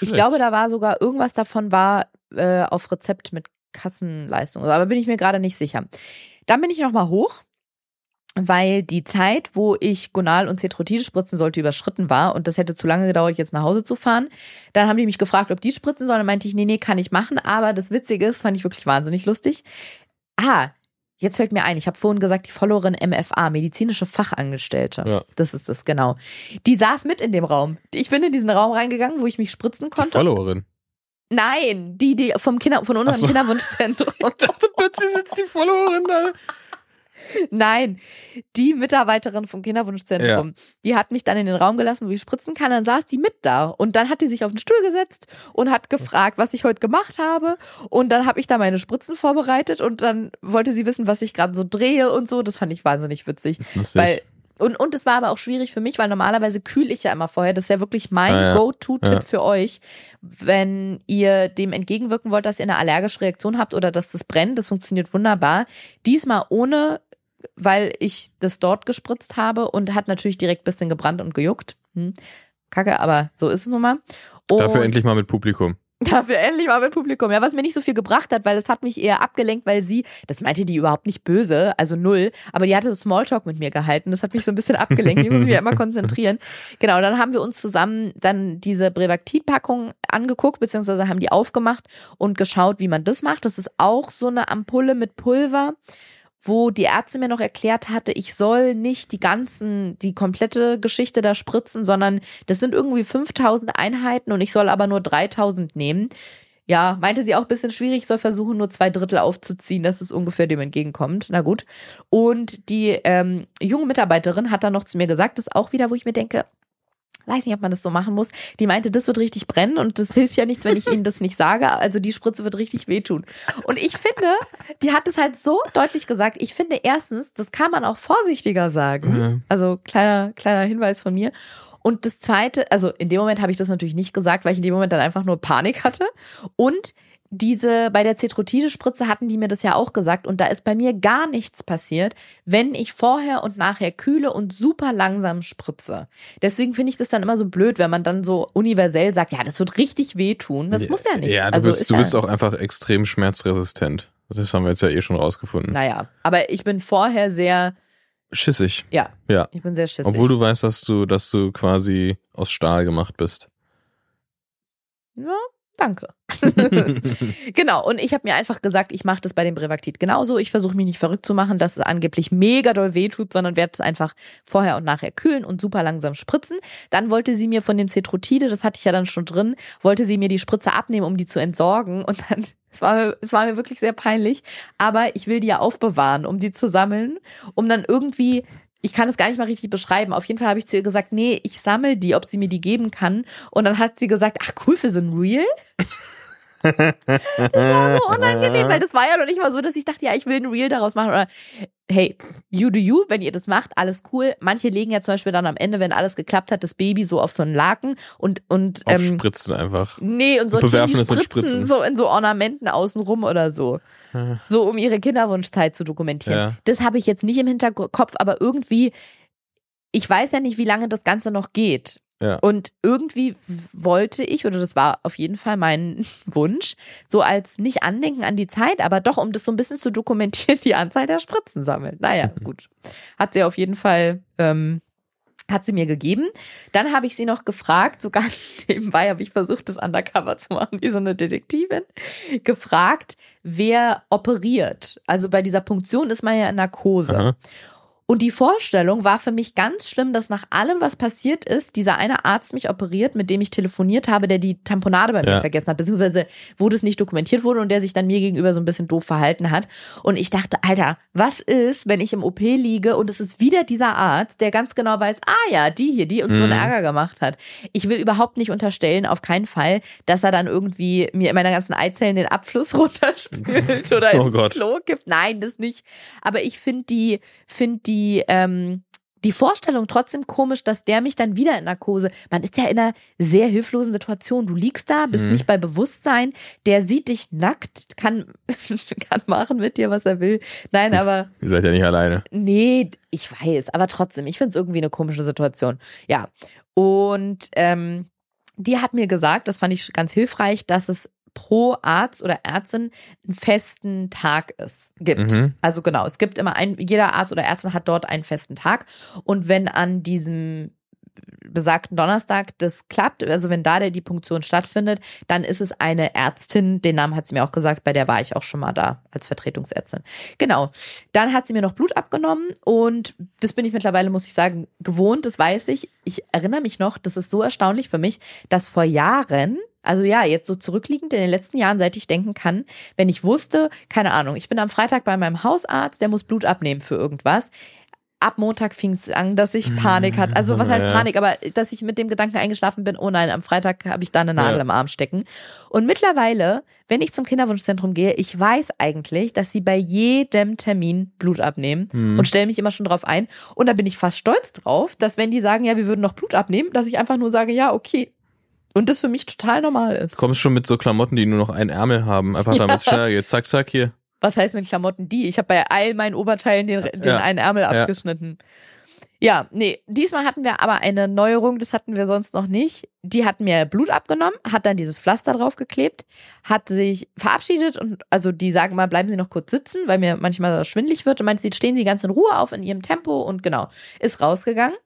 Speaker 1: Ich glaube, da war sogar irgendwas davon war äh, auf Rezept mit Kassenleistung. Aber bin ich mir gerade nicht sicher. Dann bin ich nochmal hoch, weil die Zeit, wo ich Gonal und Cetrotide spritzen sollte, überschritten war und das hätte zu lange gedauert, jetzt nach Hause zu fahren. Dann haben die mich gefragt, ob die spritzen sollen. Dann meinte ich, nee, nee, kann ich machen. Aber das Witzige ist, fand ich wirklich wahnsinnig lustig. Ah, jetzt fällt mir ein, ich habe vorhin gesagt, die Followerin MFA, medizinische Fachangestellte.
Speaker 2: Ja.
Speaker 1: Das ist das, genau. Die saß mit in dem Raum. Ich bin in diesen Raum reingegangen, wo ich mich spritzen
Speaker 2: Die
Speaker 1: konnte.
Speaker 2: Followerin.
Speaker 1: Nein, die, die vom Kinder, von unserem
Speaker 2: so.
Speaker 1: Kinderwunschzentrum.
Speaker 2: Ich dachte, plötzlich sitzt die Followerin da.
Speaker 1: Nein, die Mitarbeiterin vom Kinderwunschzentrum, die hat mich dann in den Raum gelassen, wo ich spritzen kann. Dann saß die mit da und dann hat die sich auf den Stuhl gesetzt und hat gefragt, was ich heute gemacht habe. Und dann habe ich da meine Spritzen vorbereitet und dann wollte sie wissen, was ich gerade so drehe und so. Das fand ich wahnsinnig witzig,
Speaker 2: Lustig.
Speaker 1: weil und, und es war aber auch schwierig für mich, weil normalerweise kühle ich ja immer vorher. Das ist ja wirklich mein
Speaker 2: Ah, ja.
Speaker 1: Go-To-Tipp
Speaker 2: Ja.
Speaker 1: für euch, wenn ihr dem entgegenwirken wollt, dass ihr eine allergische Reaktion habt oder dass das brennt. Das funktioniert wunderbar. Diesmal ohne, weil ich das dort gespritzt habe und hat natürlich direkt ein bisschen gebrannt und gejuckt. Hm. Kacke, aber so ist es nun mal. Und
Speaker 2: Dafür endlich mal mit Publikum.
Speaker 1: Dafür endlich mal mit Publikum. Ja, was mir nicht so viel gebracht hat, weil es hat mich eher abgelenkt, weil sie, das meinte die überhaupt nicht böse, also null, aber die hatte Smalltalk mit mir gehalten. Das hat mich so ein bisschen abgelenkt. Ich muss mich ja immer konzentrieren. Genau, dann haben wir uns zusammen dann diese Brevactid-Packung angeguckt, beziehungsweise haben die aufgemacht und geschaut, wie man das macht. Das ist auch so eine Ampulle mit Pulver wo die Ärzte mir noch erklärt hatte, ich soll nicht die ganzen, die komplette Geschichte da spritzen, sondern das sind irgendwie 5000 Einheiten und ich soll aber nur 3000 nehmen. Ja, meinte sie auch ein bisschen schwierig, ich soll versuchen, nur zwei Drittel aufzuziehen, dass es ungefähr dem entgegenkommt. Na gut. Und die ähm, junge Mitarbeiterin hat dann noch zu mir gesagt, das ist auch wieder, wo ich mir denke, weiß nicht, ob man das so machen muss. Die meinte, das wird richtig brennen und das hilft ja nichts, wenn ich ihnen das nicht sage. Also die Spritze wird richtig wehtun. Und ich finde, die hat es halt so deutlich gesagt. Ich finde erstens, das kann man auch vorsichtiger sagen.
Speaker 2: Ja.
Speaker 1: Also kleiner, kleiner Hinweis von mir. Und das zweite, also in dem Moment habe ich das natürlich nicht gesagt, weil ich in dem Moment dann einfach nur Panik hatte. Und diese, bei der Cetrotide-Spritze hatten die mir das ja auch gesagt und da ist bei mir gar nichts passiert, wenn ich vorher und nachher kühle und super langsam spritze. Deswegen finde ich das dann immer so blöd, wenn man dann so universell sagt, ja, das wird richtig wehtun. Das muss ja nicht.
Speaker 2: Ja, du
Speaker 1: also
Speaker 2: bist,
Speaker 1: ist
Speaker 2: du
Speaker 1: ja,
Speaker 2: bist auch einfach extrem schmerzresistent. Das haben wir jetzt ja eh schon rausgefunden.
Speaker 1: Naja, aber ich bin vorher sehr,
Speaker 2: Schissig.
Speaker 1: ja,
Speaker 2: Ja.
Speaker 1: ich bin sehr schissig.
Speaker 2: Obwohl du weißt, dass du, dass du quasi aus Stahl gemacht bist.
Speaker 1: Ja, danke. genau, und ich habe mir einfach gesagt, ich mache das bei dem Brevactid genauso. Ich versuche mich nicht verrückt zu machen, dass es angeblich mega doll wehtut, sondern werde es einfach vorher und nachher kühlen und super langsam spritzen. Dann wollte sie mir von dem Cetrotide, das hatte ich ja dann schon drin, wollte sie mir die Spritze abnehmen, um die zu entsorgen. Und dann, es war, mir- es war mir wirklich sehr peinlich, aber ich will die ja aufbewahren, um die zu sammeln, um dann irgendwie ich kann es gar nicht mal richtig beschreiben. Auf jeden Fall habe ich zu ihr gesagt, nee, ich sammle die, ob sie mir die geben kann. Und dann hat sie gesagt, ach cool, für so ein Reel? Das war so unangenehm, weil das war ja noch nicht mal so, dass ich dachte, ja, ich will ein Reel daraus machen. Oder hey, you do you, wenn ihr das macht, alles cool. Manche legen ja zum Beispiel dann am Ende, wenn alles geklappt hat, das Baby so auf so einen Laken und, und ähm,
Speaker 2: Spritzen einfach.
Speaker 1: Nee, und sortieren
Speaker 2: bewerfen
Speaker 1: die Spritzen
Speaker 2: Spritzen.
Speaker 1: so in so Ornamenten außenrum oder so. So, um ihre Kinderwunschzeit zu dokumentieren.
Speaker 2: Ja.
Speaker 1: Das habe ich jetzt nicht im Hinterkopf, aber irgendwie, ich weiß ja nicht, wie lange das Ganze noch geht.
Speaker 2: Ja.
Speaker 1: Und irgendwie wollte ich, oder das war auf jeden Fall mein Wunsch, so als nicht Andenken an die Zeit, aber doch, um das so ein bisschen zu dokumentieren, die Anzahl der Spritzen sammeln. Naja, gut. Hat sie auf jeden Fall, ähm, hat sie mir gegeben. Dann habe ich sie noch gefragt, so ganz nebenbei habe ich versucht, das undercover zu machen, wie so eine Detektivin, gefragt, wer operiert. Also bei dieser Punktion ist man ja in Narkose.
Speaker 2: Aha.
Speaker 1: Und die Vorstellung war für mich ganz schlimm, dass nach allem, was passiert ist, dieser eine Arzt mich operiert, mit dem ich telefoniert habe, der die Tamponade bei mir
Speaker 2: Ja.
Speaker 1: vergessen hat, beziehungsweise wo das nicht dokumentiert wurde und der sich dann mir gegenüber so ein bisschen doof verhalten hat. Und ich dachte, Alter, was ist, wenn ich im OP liege und es ist wieder dieser Arzt, der ganz genau weiß, ah ja, die hier, die uns so einen
Speaker 2: Mhm.
Speaker 1: Ärger gemacht hat. Ich will überhaupt nicht unterstellen, auf keinen Fall, dass er dann irgendwie mir in meiner ganzen Eizellen den Abfluss runterspült oder
Speaker 2: Oh
Speaker 1: ins
Speaker 2: Gott.
Speaker 1: Klo gibt. Nein, das nicht. Aber ich finde die, finde die, ähm, die Vorstellung trotzdem komisch, dass der mich dann wieder in Narkose. Man ist ja in einer sehr hilflosen Situation. Du liegst da, bist
Speaker 2: Mhm.
Speaker 1: nicht bei Bewusstsein. Der sieht dich nackt, kann, kann machen mit dir, was er will. Nein, aber
Speaker 2: Ihr seid ja nicht alleine.
Speaker 1: Nee, ich weiß, aber trotzdem, ich finde es irgendwie eine komische Situation. Ja. Und ähm, die hat mir gesagt, das fand ich ganz hilfreich, dass es pro Arzt oder Ärztin einen festen Tag ist, gibt.
Speaker 2: Mhm.
Speaker 1: Also genau, es gibt immer ein, jeder Arzt oder Ärztin hat dort einen festen Tag. Und wenn an diesem besagten Donnerstag das klappt, also wenn da die Punktion stattfindet, dann ist es eine Ärztin, den Namen hat sie mir auch gesagt, bei der war ich auch schon mal da als Vertretungsärztin. Genau. Dann hat sie mir noch Blut abgenommen und das bin ich mittlerweile, muss ich sagen, gewohnt, das weiß ich. Ich erinnere mich noch, das ist so erstaunlich für mich, dass vor Jahren also ja, jetzt so zurückliegend in den letzten Jahren, seit ich denken kann, wenn ich wusste, keine Ahnung, ich bin am Freitag bei meinem Hausarzt, der muss Blut abnehmen für irgendwas. Ab Montag fing es an, dass ich Panik hatte. Also was heißt. Panik? Aber dass ich mit dem Gedanken eingeschlafen bin, oh nein, am Freitag habe ich da eine Nadel
Speaker 2: Ja.
Speaker 1: im Arm stecken. Und mittlerweile, wenn ich zum Kinderwunschzentrum gehe, ich weiß eigentlich, dass sie bei jedem Termin Blut abnehmen
Speaker 2: Mhm.
Speaker 1: und stelle mich immer schon drauf ein. Und da bin ich fast stolz drauf, dass wenn die sagen, ja, wir würden noch Blut abnehmen, dass ich einfach nur sage, ja, okay. Und das für mich total normal ist.
Speaker 2: Kommst schon mit so Klamotten, die nur noch einen Ärmel haben, einfach damit es schneller geht. Zack, zack, hier.
Speaker 1: Was heißt mit Klamotten die? Ich habe bei all meinen Oberteilen den, den
Speaker 2: Ja.
Speaker 1: einen Ärmel
Speaker 2: Ja.
Speaker 1: abgeschnitten. Ja, nee, diesmal hatten wir aber eine Neuerung, das hatten wir sonst noch nicht. Die hat mir Blut abgenommen, hat dann dieses Pflaster draufgeklebt, hat sich verabschiedet und also die sagen mal, bleiben Sie noch kurz sitzen, weil mir manchmal schwindlig wird und meint, sie stehen Sie ganz in Ruhe auf in Ihrem Tempo und genau, ist rausgegangen.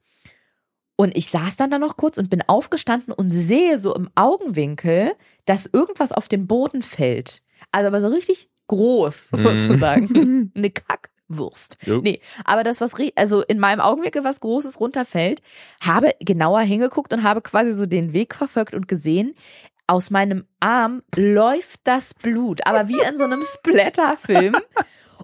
Speaker 1: Und ich saß dann da noch kurz und bin aufgestanden und sehe so im Augenwinkel, dass irgendwas auf den Boden fällt. Also aber so richtig groß
Speaker 2: Mhm.
Speaker 1: sozusagen. Eine Kackwurst.
Speaker 2: Jo.
Speaker 1: Nee, aber das, was, also in meinem Augenwinkel was Großes runterfällt, habe genauer hingeguckt und habe quasi so den Weg verfolgt und gesehen, aus meinem Arm läuft das Blut, aber wie in so einem Splatterfilm.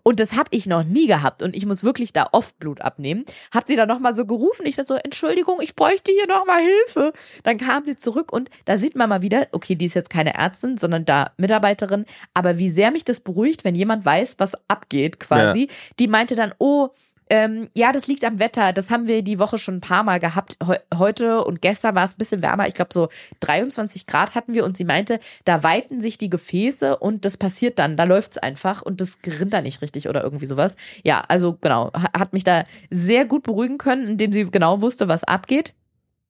Speaker 1: Und das habe ich noch nie gehabt und ich muss wirklich da oft Blut abnehmen. Hab sie dann nochmal so gerufen, ich dachte so, Entschuldigung, ich bräuchte hier nochmal Hilfe. Dann kam sie zurück und da sieht man mal wieder, okay, die ist jetzt keine Ärztin, sondern da Mitarbeiterin, aber wie sehr mich das beruhigt, wenn jemand weiß, was abgeht quasi. Die meinte dann, oh, ähm, ja, das liegt am Wetter. Das haben wir die Woche schon ein paar Mal gehabt. Heu heute und gestern war es ein bisschen wärmer. Ich glaube, so 23 Grad hatten wir und sie meinte, da weiten sich die Gefäße und das passiert dann. Da läuft's einfach und das gerinnt da nicht richtig oder irgendwie sowas. Ja, also genau, ha- hat mich da sehr gut beruhigen können, indem sie genau wusste, was abgeht.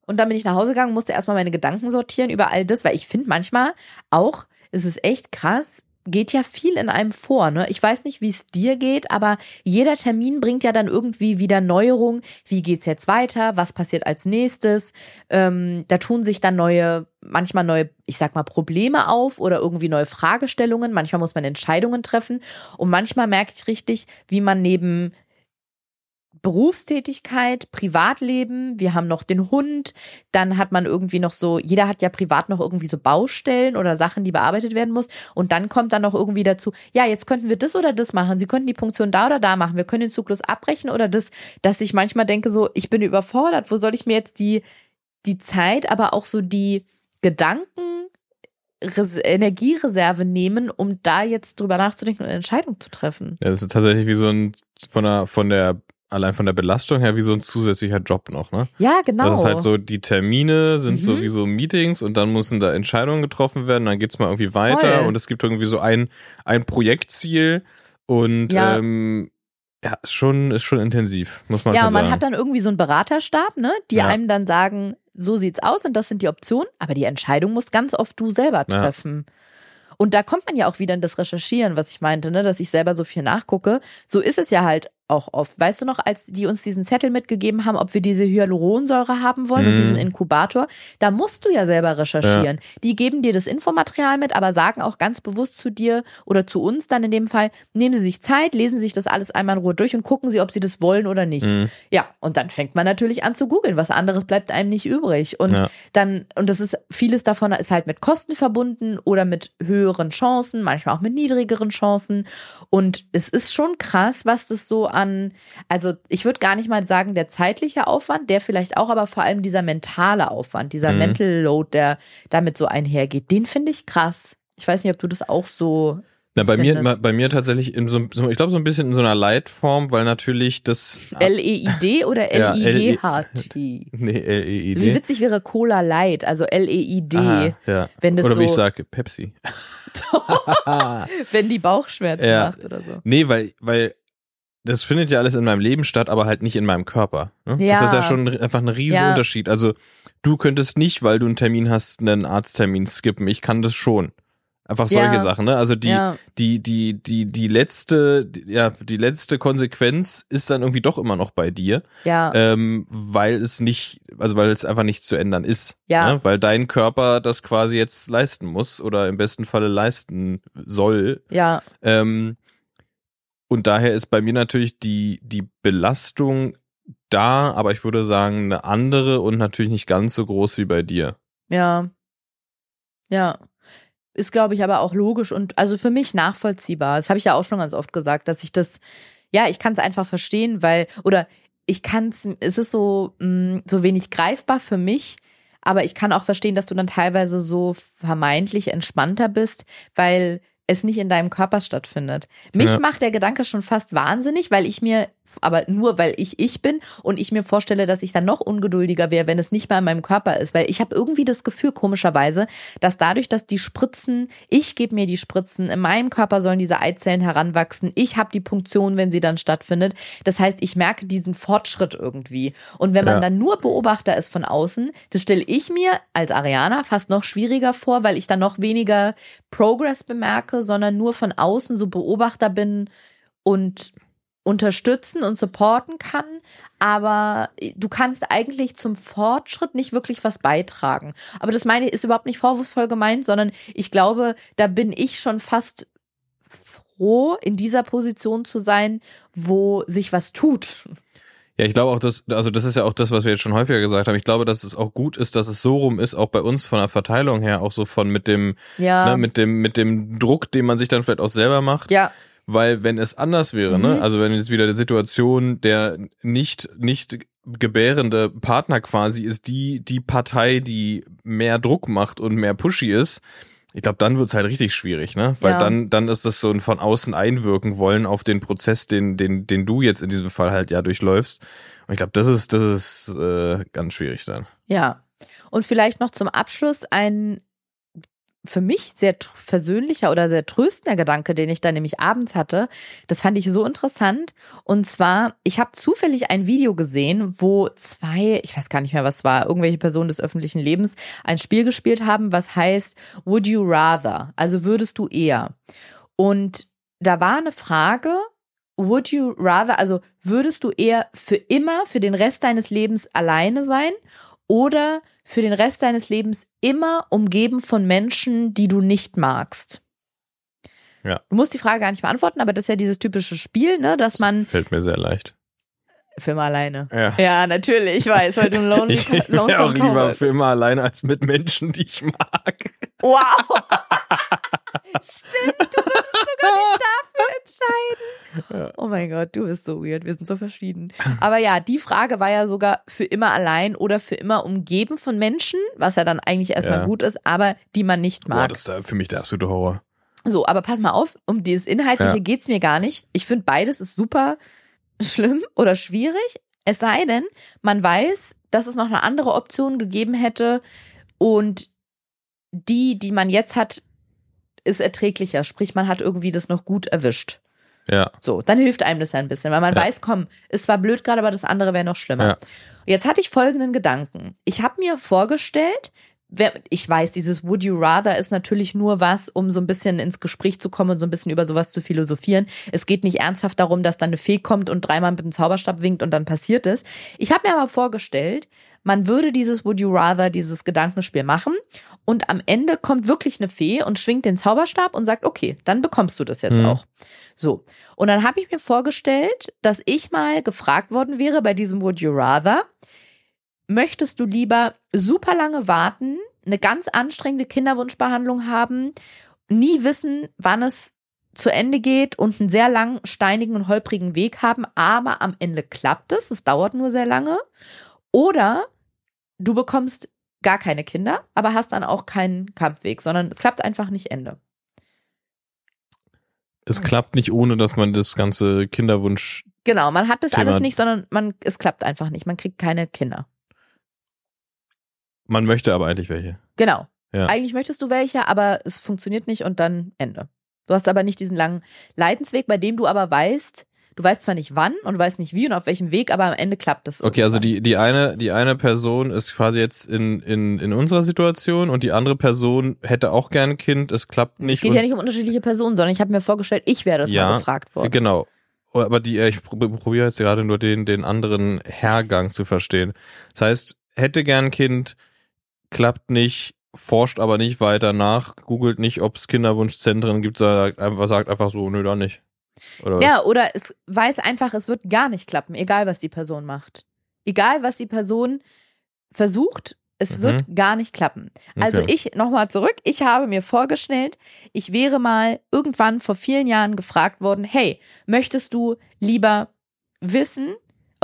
Speaker 1: Und dann bin ich nach Hause gegangen, musste erstmal meine Gedanken sortieren über all das, weil ich finde manchmal auch, es ist echt krass, geht ja viel in einem vor. Ne? Ich weiß nicht, wie es dir geht, aber jeder Termin bringt ja dann irgendwie wieder Neuerung. Wie geht's jetzt weiter? Was passiert als nächstes? Ähm, da tun sich dann neue, manchmal neue, ich sag mal, Probleme auf oder irgendwie neue Fragestellungen. Manchmal muss man Entscheidungen treffen. Und manchmal merke ich richtig, wie man neben Berufstätigkeit, Privatleben, wir haben noch den Hund, dann hat man irgendwie noch so, jeder hat ja privat noch irgendwie so Baustellen oder Sachen, die bearbeitet werden muss. Und dann kommt dann noch irgendwie dazu, ja, jetzt könnten wir das oder das machen, Sie könnten die Punktion da oder da machen, wir können den Zyklus abbrechen oder das, dass ich manchmal denke so, ich bin überfordert, wo soll ich mir jetzt die, die Zeit, aber auch so die Gedanken, Res Energiereserve nehmen, um da jetzt drüber nachzudenken und eine Entscheidung zu treffen.
Speaker 2: Ja, das ist tatsächlich wie so ein, von der, von der, allein von der Belastung her, wie so ein zusätzlicher Job noch, ne?
Speaker 1: Ja, genau.
Speaker 2: Das ist halt so, die Termine sind so
Speaker 1: Mhm.
Speaker 2: wie so Meetings und dann müssen da Entscheidungen getroffen werden, dann geht's mal irgendwie weiter
Speaker 1: Voll.
Speaker 2: und es gibt irgendwie so ein, ein Projektziel und
Speaker 1: Ja.
Speaker 2: ähm, Ja, ist schon, ist schon intensiv, muss man
Speaker 1: ja,
Speaker 2: schon
Speaker 1: und man
Speaker 2: sagen.
Speaker 1: hat dann irgendwie so einen Beraterstab, ne, die
Speaker 2: Ja.
Speaker 1: einem dann sagen, so sieht's aus und das sind die Optionen, aber die Entscheidung muss ganz oft du selber
Speaker 2: Ja.
Speaker 1: treffen. Und da kommt man ja auch wieder in das Recherchieren, was ich meinte, ne, dass ich selber so viel nachgucke. So ist es ja halt auch oft. Weißt du noch, als die uns diesen Zettel mitgegeben haben, ob wir diese Hyaluronsäure haben wollen und
Speaker 2: Mhm.
Speaker 1: diesen Inkubator, da musst du ja selber recherchieren. Die geben dir das Infomaterial mit, aber sagen auch ganz bewusst zu dir oder zu uns dann in dem Fall, nehmen sie sich Zeit, lesen sich das alles einmal in Ruhe durch und gucken sie, ob sie das wollen oder nicht.
Speaker 2: Mhm.
Speaker 1: Ja, und dann fängt man natürlich an zu googeln. Was anderes bleibt einem nicht übrig. Und
Speaker 2: Ja.
Speaker 1: dann, und das ist, vieles davon ist halt mit Kosten verbunden oder mit höheren Chancen, manchmal auch mit niedrigeren Chancen. Und es ist schon krass, was das so an, also ich würde gar nicht mal sagen, der zeitliche Aufwand, der vielleicht auch, aber vor allem dieser mentale Aufwand, dieser
Speaker 2: Mhm.
Speaker 1: Mental Load, der damit so einhergeht, den finde ich krass. Ich weiß nicht, ob du das auch so.
Speaker 2: Na, bei mir,
Speaker 1: findet.
Speaker 2: bei mir tatsächlich in so, ich glaube so ein bisschen in so einer Leitform, weil natürlich das
Speaker 1: L-E-I-D oder
Speaker 2: Ja,
Speaker 1: L-I-G-H-T?
Speaker 2: nee, L-E-I-D.
Speaker 1: Wie witzig wäre Cola Light, also L-E-I-D,
Speaker 2: Aha, ja.
Speaker 1: wenn das
Speaker 2: Oder
Speaker 1: so,
Speaker 2: wie ich sage, Pepsi.
Speaker 1: wenn die Bauchschmerzen
Speaker 2: Ja.
Speaker 1: macht oder so.
Speaker 2: Nee, weil, weil das findet ja alles in meinem Leben statt, aber halt nicht in meinem Körper. Ne?
Speaker 1: Ja.
Speaker 2: Das ist ja schon einfach ein riesen
Speaker 1: Ja.
Speaker 2: Unterschied. Also du könntest nicht, weil du einen Termin hast, einen Arzttermin skippen. Ich kann das schon. Einfach solche
Speaker 1: Ja.
Speaker 2: Sachen, ne? Also die,
Speaker 1: ja,
Speaker 2: die, die, die, die letzte, die, ja, die letzte Konsequenz ist dann irgendwie doch immer noch bei dir,
Speaker 1: ja,
Speaker 2: ähm, weil es nicht, also weil es einfach nicht zu ändern ist.
Speaker 1: Ja.
Speaker 2: Ne? Weil dein Körper das quasi jetzt leisten muss oder im besten Falle leisten soll.
Speaker 1: ja,
Speaker 2: Ähm, und daher ist bei mir natürlich die, die Belastung da, aber ich würde sagen, eine andere und natürlich nicht ganz so groß wie bei dir.
Speaker 1: ja, ja. Ist, glaube ich, aber auch logisch und also für mich nachvollziehbar. Das habe ich ja auch schon ganz oft gesagt, dass ich das, ja, ich kann es einfach verstehen, weil, oder ich kann es, es ist so, mh, so wenig greifbar für mich, aber ich kann auch verstehen, dass du dann teilweise so vermeintlich entspannter bist, weil es nicht in deinem Körper stattfindet. Mich
Speaker 2: Ja.
Speaker 1: macht der Gedanke schon fast wahnsinnig, weil ich mir, aber nur weil ich ich bin und ich mir vorstelle, dass ich dann noch ungeduldiger wäre, wenn es nicht mal in meinem Körper ist, weil ich habe irgendwie das Gefühl, komischerweise, dass dadurch, dass die Spritzen, ich gebe mir die Spritzen, in meinem Körper sollen diese Eizellen heranwachsen, ich habe die Punktion, wenn sie dann stattfindet. Das heißt, ich merke diesen Fortschritt irgendwie. Und wenn man
Speaker 2: Ja.
Speaker 1: dann nur Beobachter ist von außen, das stelle ich mir als Ariana fast noch schwieriger vor, weil ich dann noch weniger Progress bemerke, sondern nur von außen so Beobachter bin und unterstützen und supporten kann, aber du kannst eigentlich zum Fortschritt nicht wirklich was beitragen. Aber das meine ich, ist überhaupt nicht vorwurfsvoll gemeint, sondern ich glaube, da bin ich schon fast froh, in dieser Position zu sein, wo sich was tut.
Speaker 2: Ja, ich glaube auch, dass, also das ist ja auch das, was wir jetzt schon häufiger gesagt haben. Ich glaube, dass es auch gut ist, dass es so rum ist, auch bei uns von der Verteilung her, auch so von mit dem,
Speaker 1: Ja.
Speaker 2: ne, mit dem, mit dem Druck, den man sich dann vielleicht auch selber macht.
Speaker 1: ja,
Speaker 2: Weil wenn es anders wäre, ne,
Speaker 1: Mhm.
Speaker 2: also wenn jetzt wieder die Situation der nicht, nicht gebärende Partner quasi ist die, die Partei, die mehr Druck macht und mehr pushy ist, ich glaube, dann wird's halt richtig schwierig, ne? Weil
Speaker 1: Ja.
Speaker 2: dann, dann ist das so ein von außen einwirken wollen auf den Prozess, den, den, den du jetzt in diesem Fall halt ja durchläufst. Und ich glaube, das ist, das ist äh, ganz schwierig dann.
Speaker 1: Ja. Und vielleicht noch zum Abschluss ein für mich sehr versöhnlicher oder sehr tröstender Gedanke, den ich da nämlich abends hatte. Das fand ich so interessant. Und zwar, ich habe zufällig ein Video gesehen, wo zwei, ich weiß gar nicht mehr, was war, irgendwelche Personen des öffentlichen Lebens ein Spiel gespielt haben, was heißt Would you rather? Also würdest du eher? Und da war eine Frage, would you rather, also würdest du eher für immer, für den Rest deines Lebens alleine sein oder für den Rest deines Lebens immer umgeben von Menschen, die du nicht magst?
Speaker 2: Ja.
Speaker 1: Du musst die Frage gar nicht beantworten, aber das ist ja dieses typische Spiel, ne, dass man
Speaker 2: Fällt mir sehr leicht.
Speaker 1: für immer alleine.
Speaker 2: Ja.
Speaker 1: Ja, natürlich, ich weiß, weil du ein Lonely,
Speaker 2: Ich, ich wäre auch lieber
Speaker 1: Cowboy
Speaker 2: für immer alleine als mit Menschen, die ich mag.
Speaker 1: Wow! Stimmt, du würdest sogar nicht dafür entscheiden. Oh mein Gott, du bist so weird. Wir sind so verschieden. Aber ja, die Frage war ja sogar für immer allein oder für immer umgeben von Menschen, was ja dann eigentlich erstmal
Speaker 2: Ja.
Speaker 1: gut ist, aber die man nicht
Speaker 2: Boah,
Speaker 1: mag.
Speaker 2: das ist für mich der absolute Horror.
Speaker 1: So, aber pass mal auf, um dieses Inhaltliche
Speaker 2: Ja.
Speaker 1: geht's mir gar nicht. Ich finde beides ist super schlimm oder schwierig. Es sei denn, man weiß, dass es noch eine andere Option gegeben hätte und die, die man jetzt hat, ist erträglicher. Sprich, man hat irgendwie das noch gut erwischt.
Speaker 2: Ja.
Speaker 1: So, dann hilft einem das ja ein bisschen, weil man
Speaker 2: Ja.
Speaker 1: weiß, komm, es war blöd gerade, aber das andere wäre noch schlimmer.
Speaker 2: Ja.
Speaker 1: Jetzt hatte ich folgenden Gedanken. Ich habe mir vorgestellt, wer- ich weiß, dieses Would you rather ist natürlich nur was, um so ein bisschen ins Gespräch zu kommen und so ein bisschen über sowas zu philosophieren. Es geht nicht ernsthaft darum, dass dann eine Fee kommt und dreimal mit dem Zauberstab winkt und dann passiert es. Ich habe mir aber vorgestellt, man würde dieses Would you rather, dieses Gedankenspiel machen und am Ende kommt wirklich eine Fee und schwingt den Zauberstab und sagt, okay, dann bekommst du das jetzt
Speaker 2: Mhm.
Speaker 1: auch. So. Und dann habe ich mir vorgestellt, dass ich mal gefragt worden wäre bei diesem Would you rather, möchtest du lieber super lange warten, eine ganz anstrengende Kinderwunschbehandlung haben, nie wissen, wann es zu Ende geht und einen sehr langen, steinigen und holprigen Weg haben, aber am Ende klappt es, es dauert nur sehr lange. Oder du bekommst gar keine Kinder, aber hast dann auch keinen Kampfweg, sondern es klappt einfach nicht Ende.
Speaker 2: Es klappt nicht, ohne dass man das ganze Kinderwunsch.
Speaker 1: Genau, man hat das
Speaker 2: Thema-
Speaker 1: alles nicht, sondern man, es klappt einfach nicht. Man kriegt keine Kinder.
Speaker 2: Man möchte aber eigentlich welche.
Speaker 1: Genau.
Speaker 2: Ja.
Speaker 1: Eigentlich möchtest du welche, aber es funktioniert nicht und dann Ende. Du hast aber nicht diesen langen Leidensweg, bei dem du aber weißt, du weißt zwar nicht wann und weißt nicht wie und auf welchem Weg, aber am Ende klappt es.
Speaker 2: Okay, also die, die eine, die eine Person ist quasi jetzt in, in, in unserer Situation und die andere Person hätte auch gern ein Kind, es klappt nicht.
Speaker 1: Es geht ja nicht um unterschiedliche Personen, sondern ich habe mir vorgestellt, ich wäre das
Speaker 2: Ja,
Speaker 1: mal gefragt worden.
Speaker 2: Genau. Aber die, ich prob- probiere jetzt gerade nur den, den anderen Hergang zu verstehen. Das heißt, hätte gern ein Kind, klappt nicht, forscht aber nicht weiter nach, googelt nicht, ob es Kinderwunschzentren gibt, sagt einfach, sagt einfach so, nö, dann nicht. Oder
Speaker 1: Ja, oder es weiß einfach, es wird gar nicht klappen, egal was die Person macht. Egal was die Person versucht, es
Speaker 2: Mhm.
Speaker 1: wird gar nicht klappen. Also
Speaker 2: Okay.
Speaker 1: ich, nochmal zurück, ich habe mir vorgestellt, ich wäre mal irgendwann vor vielen Jahren gefragt worden, hey, möchtest du lieber wissen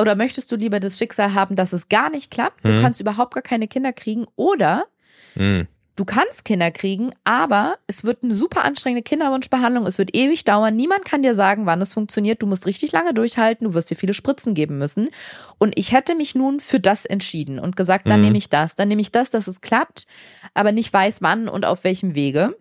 Speaker 1: oder möchtest du lieber das Schicksal haben, dass es gar nicht klappt, du
Speaker 2: Mhm.
Speaker 1: kannst überhaupt gar keine Kinder kriegen oder
Speaker 2: Hm.
Speaker 1: Du kannst Kinder kriegen, aber es wird eine super anstrengende Kinderwunschbehandlung. Es wird ewig dauern. Niemand kann dir sagen, wann es funktioniert. Du musst richtig lange durchhalten. Du wirst dir viele Spritzen geben müssen. Und ich hätte mich nun für das entschieden und gesagt, dann
Speaker 2: Mhm.
Speaker 1: nehme ich das. Dann nehme ich das, dass es klappt, aber nicht weiß, wann und auf welchem Wege.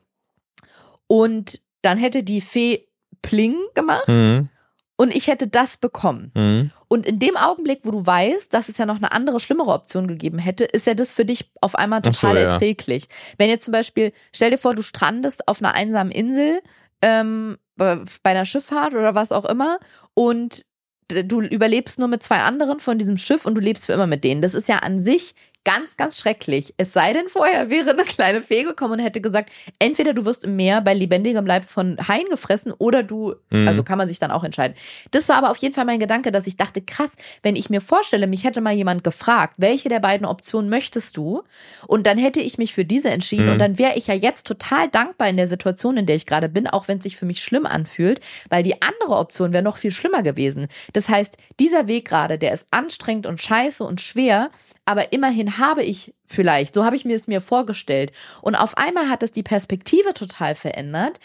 Speaker 1: Und dann hätte die Fee Pling gemacht
Speaker 2: Hm.
Speaker 1: Und ich hätte das bekommen.
Speaker 2: Hm.
Speaker 1: Und in dem Augenblick, wo du weißt, dass es ja noch eine andere, schlimmere Option gegeben hätte, ist ja das für dich auf einmal
Speaker 2: Ach so,
Speaker 1: total
Speaker 2: ja.
Speaker 1: erträglich. Wenn jetzt zum Beispiel, stell dir vor, du strandest auf einer einsamen Insel ähm, bei einer Schifffahrt oder was auch immer und du überlebst nur mit zwei anderen von diesem Schiff und du lebst für immer mit denen. Das ist ja an sich ganz, ganz schrecklich. Es sei denn, vorher wäre eine kleine Fee gekommen und hätte gesagt, entweder du wirst im Meer bei lebendigem Leib von Haien gefressen oder du,
Speaker 2: Mhm.
Speaker 1: also kann man sich dann auch entscheiden. Das war aber auf jeden Fall mein Gedanke, dass ich dachte, krass, wenn ich mir vorstelle, mich hätte mal jemand gefragt, welche der beiden Optionen möchtest du? Und dann hätte ich mich für diese entschieden
Speaker 2: Mhm.
Speaker 1: und dann wäre ich ja jetzt total dankbar in der Situation, in der ich gerade bin, auch wenn es sich für mich schlimm anfühlt, weil die andere Option wäre noch viel schlimmer gewesen. Das heißt, dieser Weg gerade, der ist anstrengend und scheiße und schwer, aber immerhin habe ich vielleicht, so habe ich mir es mir vorgestellt. Und auf einmal hat es die Perspektive total verändert.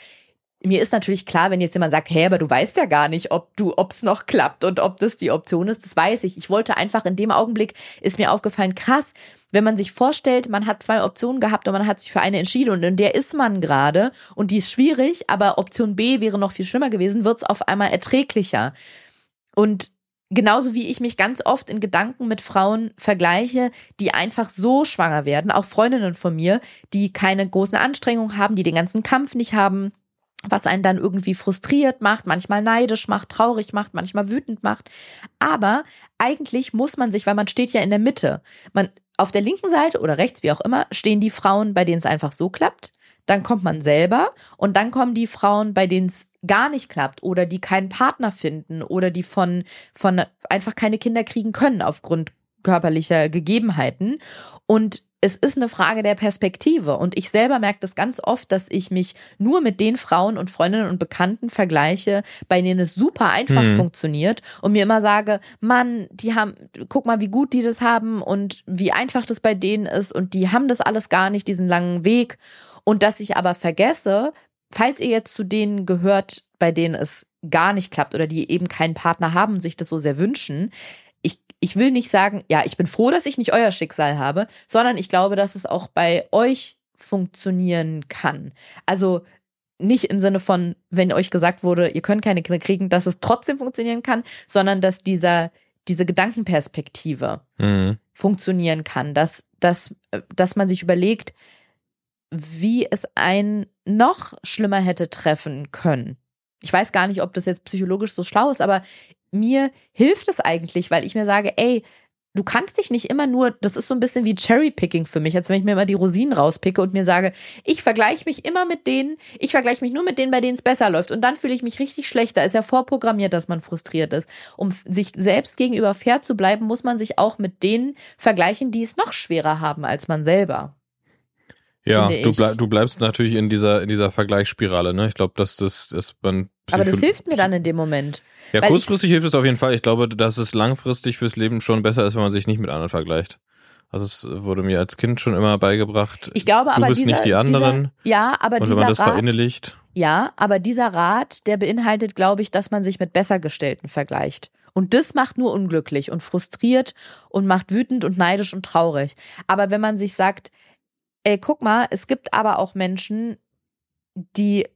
Speaker 1: Mir ist natürlich klar, wenn jetzt jemand sagt, hey, aber du weißt ja gar nicht, ob du, ob es noch klappt und ob das die Option ist, das weiß ich. Ich wollte einfach in dem Augenblick ist mir aufgefallen, krass, wenn man sich vorstellt, man hat zwei Optionen gehabt und man hat sich für eine entschieden und in der ist man gerade und die ist schwierig, aber Option B wäre noch viel schlimmer gewesen, wird es auf einmal erträglicher. Und genauso wie ich mich ganz oft in Gedanken mit Frauen vergleiche, die einfach so schwanger werden, auch Freundinnen von mir, die keine großen Anstrengungen haben, die den ganzen Kampf nicht haben, was einen dann irgendwie frustriert macht, manchmal neidisch macht, traurig macht, manchmal wütend macht. Aber eigentlich muss man sich, weil man steht ja in der Mitte, man auf der linken Seite oder rechts, wie auch immer, stehen die Frauen, bei denen es einfach so klappt. Dann kommt man selber und dann kommen die Frauen, bei denen es gar nicht klappt oder die keinen Partner finden oder die von, von einfach keine Kinder kriegen können aufgrund körperlicher Gegebenheiten. Und es ist eine Frage der Perspektive. Und ich selber merke das ganz oft, dass ich mich nur mit den Frauen und Freundinnen und Bekannten vergleiche, bei denen es super einfach
Speaker 2: Mhm.
Speaker 1: funktioniert und mir immer sage, Mann, die haben, guck mal, wie gut die das haben und wie einfach das bei denen ist und die haben das alles gar nicht, diesen langen Weg. Und dass ich aber vergesse, falls ihr jetzt zu denen gehört, bei denen es gar nicht klappt oder die eben keinen Partner haben und sich das so sehr wünschen, ich, ich will nicht sagen, ja, ich bin froh, dass ich nicht euer Schicksal habe, sondern ich glaube, dass es auch bei euch funktionieren kann. Also nicht im Sinne von, wenn euch gesagt wurde, ihr könnt keine Kinder kriegen, dass es trotzdem funktionieren kann, sondern dass dieser, diese Gedankenperspektive
Speaker 2: Mhm.
Speaker 1: funktionieren kann, dass, dass, dass man sich überlegt, wie es einen noch schlimmer hätte treffen können. Ich weiß gar nicht, ob das jetzt psychologisch so schlau ist, aber mir hilft es eigentlich, weil ich mir sage, ey, du kannst dich nicht immer nur, das ist so ein bisschen wie Cherry-Picking für mich, als wenn ich mir immer die Rosinen rauspicke und mir sage, ich vergleiche mich immer mit denen, ich vergleiche mich nur mit denen, bei denen es besser läuft. Und dann fühle ich mich richtig schlecht. Da ist ja vorprogrammiert, dass man frustriert ist. Um sich selbst gegenüber fair zu bleiben, muss man sich auch mit denen vergleichen, die es noch schwerer haben als man selber.
Speaker 2: Ja, du, bleib, du bleibst natürlich in dieser, in dieser Vergleichsspirale, ne? Ich glaube, dass das, dass man.
Speaker 1: Aber das hilft mir dann in dem Moment.
Speaker 2: Ja, kurzfristig hilft es auf jeden Fall. Ich glaube, dass es langfristig fürs Leben schon besser ist, wenn man sich nicht mit anderen vergleicht. Also es wurde mir als Kind schon immer beigebracht.
Speaker 1: Ich glaube
Speaker 2: du
Speaker 1: aber
Speaker 2: bist
Speaker 1: dieser,
Speaker 2: nicht die anderen.
Speaker 1: Dieser, ja, aber
Speaker 2: und wenn
Speaker 1: dieser
Speaker 2: man das
Speaker 1: Rat,
Speaker 2: verinnerlicht.
Speaker 1: ja, aber dieser Rat, der beinhaltet, glaube ich, dass man sich mit Bessergestellten vergleicht. Und das macht nur unglücklich und frustriert und macht wütend und neidisch und traurig. Aber wenn man sich sagt, ey, guck mal, es gibt aber auch Menschen, die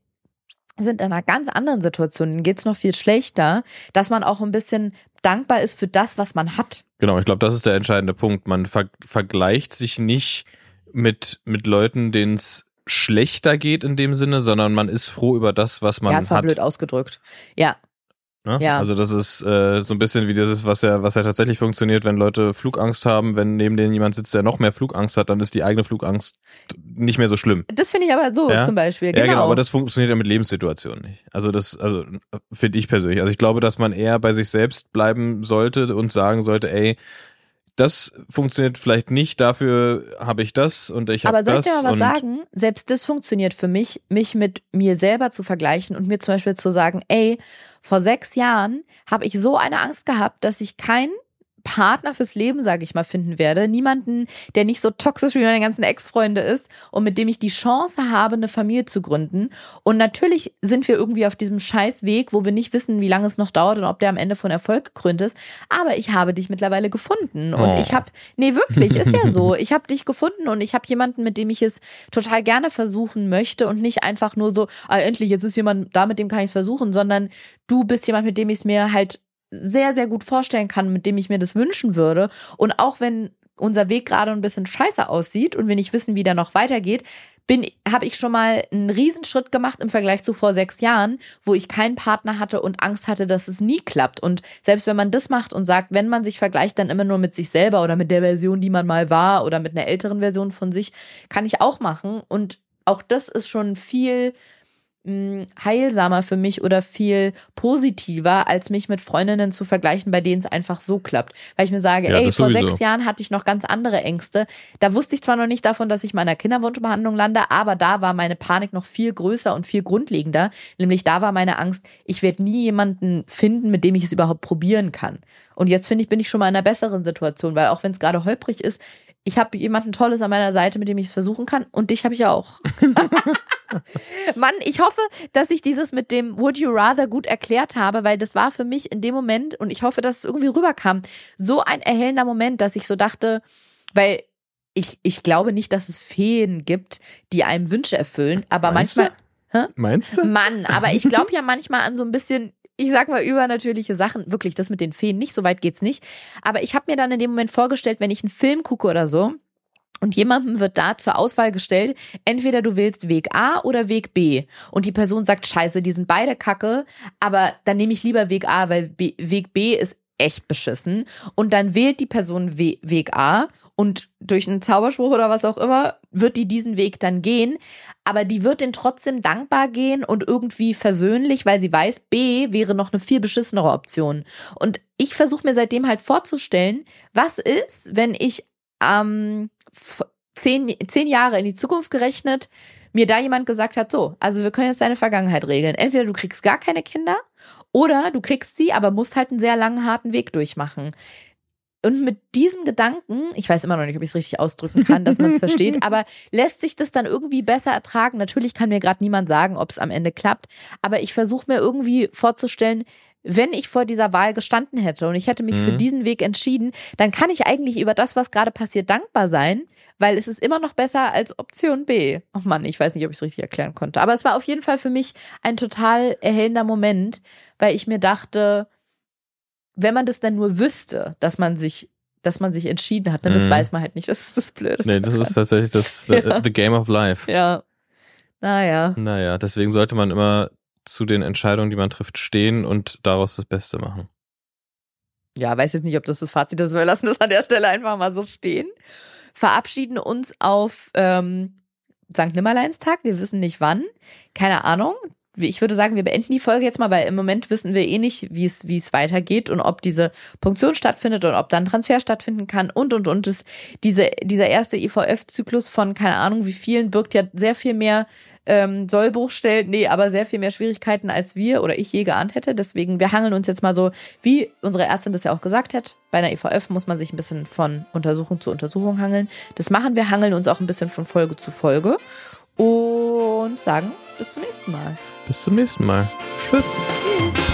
Speaker 1: sind in einer ganz anderen Situation, denen geht's noch viel schlechter, dass man auch ein bisschen dankbar ist für das, was man hat.
Speaker 2: Genau, ich glaube, das ist der entscheidende Punkt. Man ver vergleicht sich nicht mit, mit Leuten, denen es schlechter geht in dem Sinne, sondern man ist froh über das, was man
Speaker 1: ja, es war
Speaker 2: hat.
Speaker 1: blöd ausgedrückt. Ja,
Speaker 2: Ne?
Speaker 1: Ja.
Speaker 2: Also das ist äh, so ein bisschen wie dieses, was ja, was ja tatsächlich funktioniert, wenn Leute Flugangst haben, wenn neben denen jemand sitzt, der noch mehr Flugangst hat, dann ist die eigene Flugangst nicht mehr so schlimm.
Speaker 1: das finde ich aber so
Speaker 2: Ja.
Speaker 1: zum Beispiel.
Speaker 2: Ja,
Speaker 1: Genau.
Speaker 2: genau, aber das funktioniert ja mit Lebenssituationen nicht. Also das, also finde ich persönlich. Also ich glaube, dass man eher bei sich selbst bleiben sollte und sagen sollte, ey, das funktioniert vielleicht nicht, dafür habe ich das und ich habe
Speaker 1: Aber soll ich
Speaker 2: das.
Speaker 1: dir mal was sagen? Selbst das funktioniert für mich, mich mit mir selber zu vergleichen und mir zum Beispiel zu sagen, ey, vor sechs Jahren habe ich so eine Angst gehabt, dass ich keinen Partner fürs Leben, sage ich mal, finden werde. Niemanden, der nicht so toxisch wie meine ganzen Ex-Freunde ist und mit dem ich die Chance habe, eine Familie zu gründen. Und natürlich sind wir irgendwie auf diesem Scheißweg, wo wir nicht wissen, wie lange es noch dauert und ob der am Ende von Erfolg gekrönt ist. Aber ich habe dich mittlerweile gefunden und
Speaker 2: Oh.
Speaker 1: ich habe, nee, wirklich, ist ja so. Ich habe dich gefunden und ich habe jemanden, mit dem ich es total gerne versuchen möchte und nicht einfach nur so, ah, endlich, jetzt ist jemand da, mit dem kann ich es versuchen, sondern du bist jemand, mit dem ich es mir halt sehr, sehr gut vorstellen kann, mit dem ich mir das wünschen würde. Und auch wenn unser Weg gerade ein bisschen scheiße aussieht und wir nicht wissen, wie der noch weitergeht, bin, habe ich schon mal einen Riesenschritt gemacht im Vergleich zu vor sechs Jahren, wo ich keinen Partner hatte und Angst hatte, dass es nie klappt. Und selbst wenn man das macht und sagt, wenn man sich vergleicht, dann immer nur mit sich selber oder mit der Version, die man mal war oder mit einer älteren Version von sich, kann ich auch machen. Und auch das ist schon viel heilsamer für mich oder viel positiver, als mich mit Freundinnen zu vergleichen, bei denen es einfach so klappt. Weil ich mir sage,
Speaker 2: Ja,
Speaker 1: ey, vor
Speaker 2: sowieso.
Speaker 1: sechs Jahren hatte ich noch ganz andere Ängste. Da wusste ich zwar noch nicht davon, dass ich mal in einer Kinderwunschbehandlung lande, aber da war meine Panik noch viel größer und viel grundlegender. Nämlich da war meine Angst, ich werde nie jemanden finden, mit dem ich es überhaupt probieren kann. Und jetzt finde ich, bin ich schon mal in einer besseren Situation, weil auch wenn es gerade holprig ist, ich habe jemanden Tolles an meiner Seite, mit dem ich es versuchen kann. Und dich habe ich ja auch. Mann, ich hoffe, dass ich dieses mit dem Would You Rather gut erklärt habe, weil das war für mich in dem Moment, und ich hoffe, dass es irgendwie rüberkam, so ein erhellender Moment, dass ich so dachte, weil ich, ich glaube nicht, dass es Feen gibt, die einem Wünsche erfüllen, aber
Speaker 2: Meinst
Speaker 1: manchmal.
Speaker 2: Meinst du?
Speaker 1: Mann, aber ich glaube ja manchmal an so ein bisschen, ich sag mal, übernatürliche Sachen. Wirklich, das mit den Feen nicht, so weit geht's nicht. Aber ich habe mir dann in dem Moment vorgestellt, wenn ich einen Film gucke oder so, und jemandem wird da zur Auswahl gestellt, entweder du wählst Weg A oder Weg B. Und die Person sagt, scheiße, die sind beide kacke, aber dann nehme ich lieber Weg A, weil B, Weg B ist echt beschissen. Und dann wählt die Person We Weg A und durch einen Zauberspruch oder was auch immer wird die diesen Weg dann gehen. Aber die wird den trotzdem dankbar gehen und irgendwie versöhnlich, weil sie weiß, B wäre noch eine viel beschissenere Option. Und ich versuche mir seitdem halt vorzustellen, was ist, wenn ich ähm, zehn, zehn Jahre in die Zukunft gerechnet mir da jemand gesagt hat, so, also wir können jetzt deine Vergangenheit regeln. Entweder du kriegst gar keine Kinder oder du kriegst sie, aber musst halt einen sehr langen, harten Weg durchmachen. Und mit diesem Gedanken, ich weiß immer noch nicht, ob ich es richtig ausdrücken kann, dass man es versteht, aber lässt sich das dann irgendwie besser ertragen? Natürlich kann mir gerade niemand sagen, ob es am Ende klappt, aber ich versuche mir irgendwie vorzustellen, wenn ich vor dieser Wahl gestanden hätte und ich hätte mich für
Speaker 2: Mhm.
Speaker 1: diesen Weg entschieden, dann kann ich eigentlich über das, was gerade passiert, dankbar sein, weil es ist immer noch besser als Option B. Oh Mann, ich weiß nicht, ob ich es richtig erklären konnte. Aber es war auf jeden Fall für mich ein total erhellender Moment, weil ich mir dachte, wenn man das dann nur wüsste, dass man sich, dass man sich entschieden hat, ne, das
Speaker 2: Mhm.
Speaker 1: weiß man halt nicht. Das ist das Blöde.
Speaker 2: Nee, das ist tatsächlich das the,
Speaker 1: Ja.
Speaker 2: the Game of Life.
Speaker 1: ja. Naja.
Speaker 2: Naja, deswegen sollte man immer zu den Entscheidungen, die man trifft, stehen und daraus das Beste machen.
Speaker 1: ja, weiß jetzt nicht, ob das das Fazit ist. Wir lassen das an der Stelle einfach mal so stehen. Verabschieden uns auf ähm, St. Nimmerleinstag. Wir wissen nicht wann. Keine Ahnung. Ich würde sagen, wir beenden die Folge jetzt mal, weil im Moment wissen wir eh nicht, wie es, wie es weitergeht und ob diese Punktion stattfindet und ob dann Transfer stattfinden kann und, und, und. Das, diese, dieser erste IVF-Zyklus von keine Ahnung wie vielen birgt ja sehr viel mehr ähm, Sollbruchstellen, nee, aber sehr viel mehr Schwierigkeiten, als wir oder ich je geahnt hätte. Deswegen, wir hangeln uns jetzt mal so, wie unsere Ärztin das ja auch gesagt hat. Bei einer IVF muss man sich ein bisschen von Untersuchung zu Untersuchung hangeln. Das machen wir, hangeln uns auch ein bisschen von Folge zu Folge und sagen bis zum nächsten Mal.
Speaker 2: Bis zum nächsten Mal. Tschüss.
Speaker 1: Tschüss.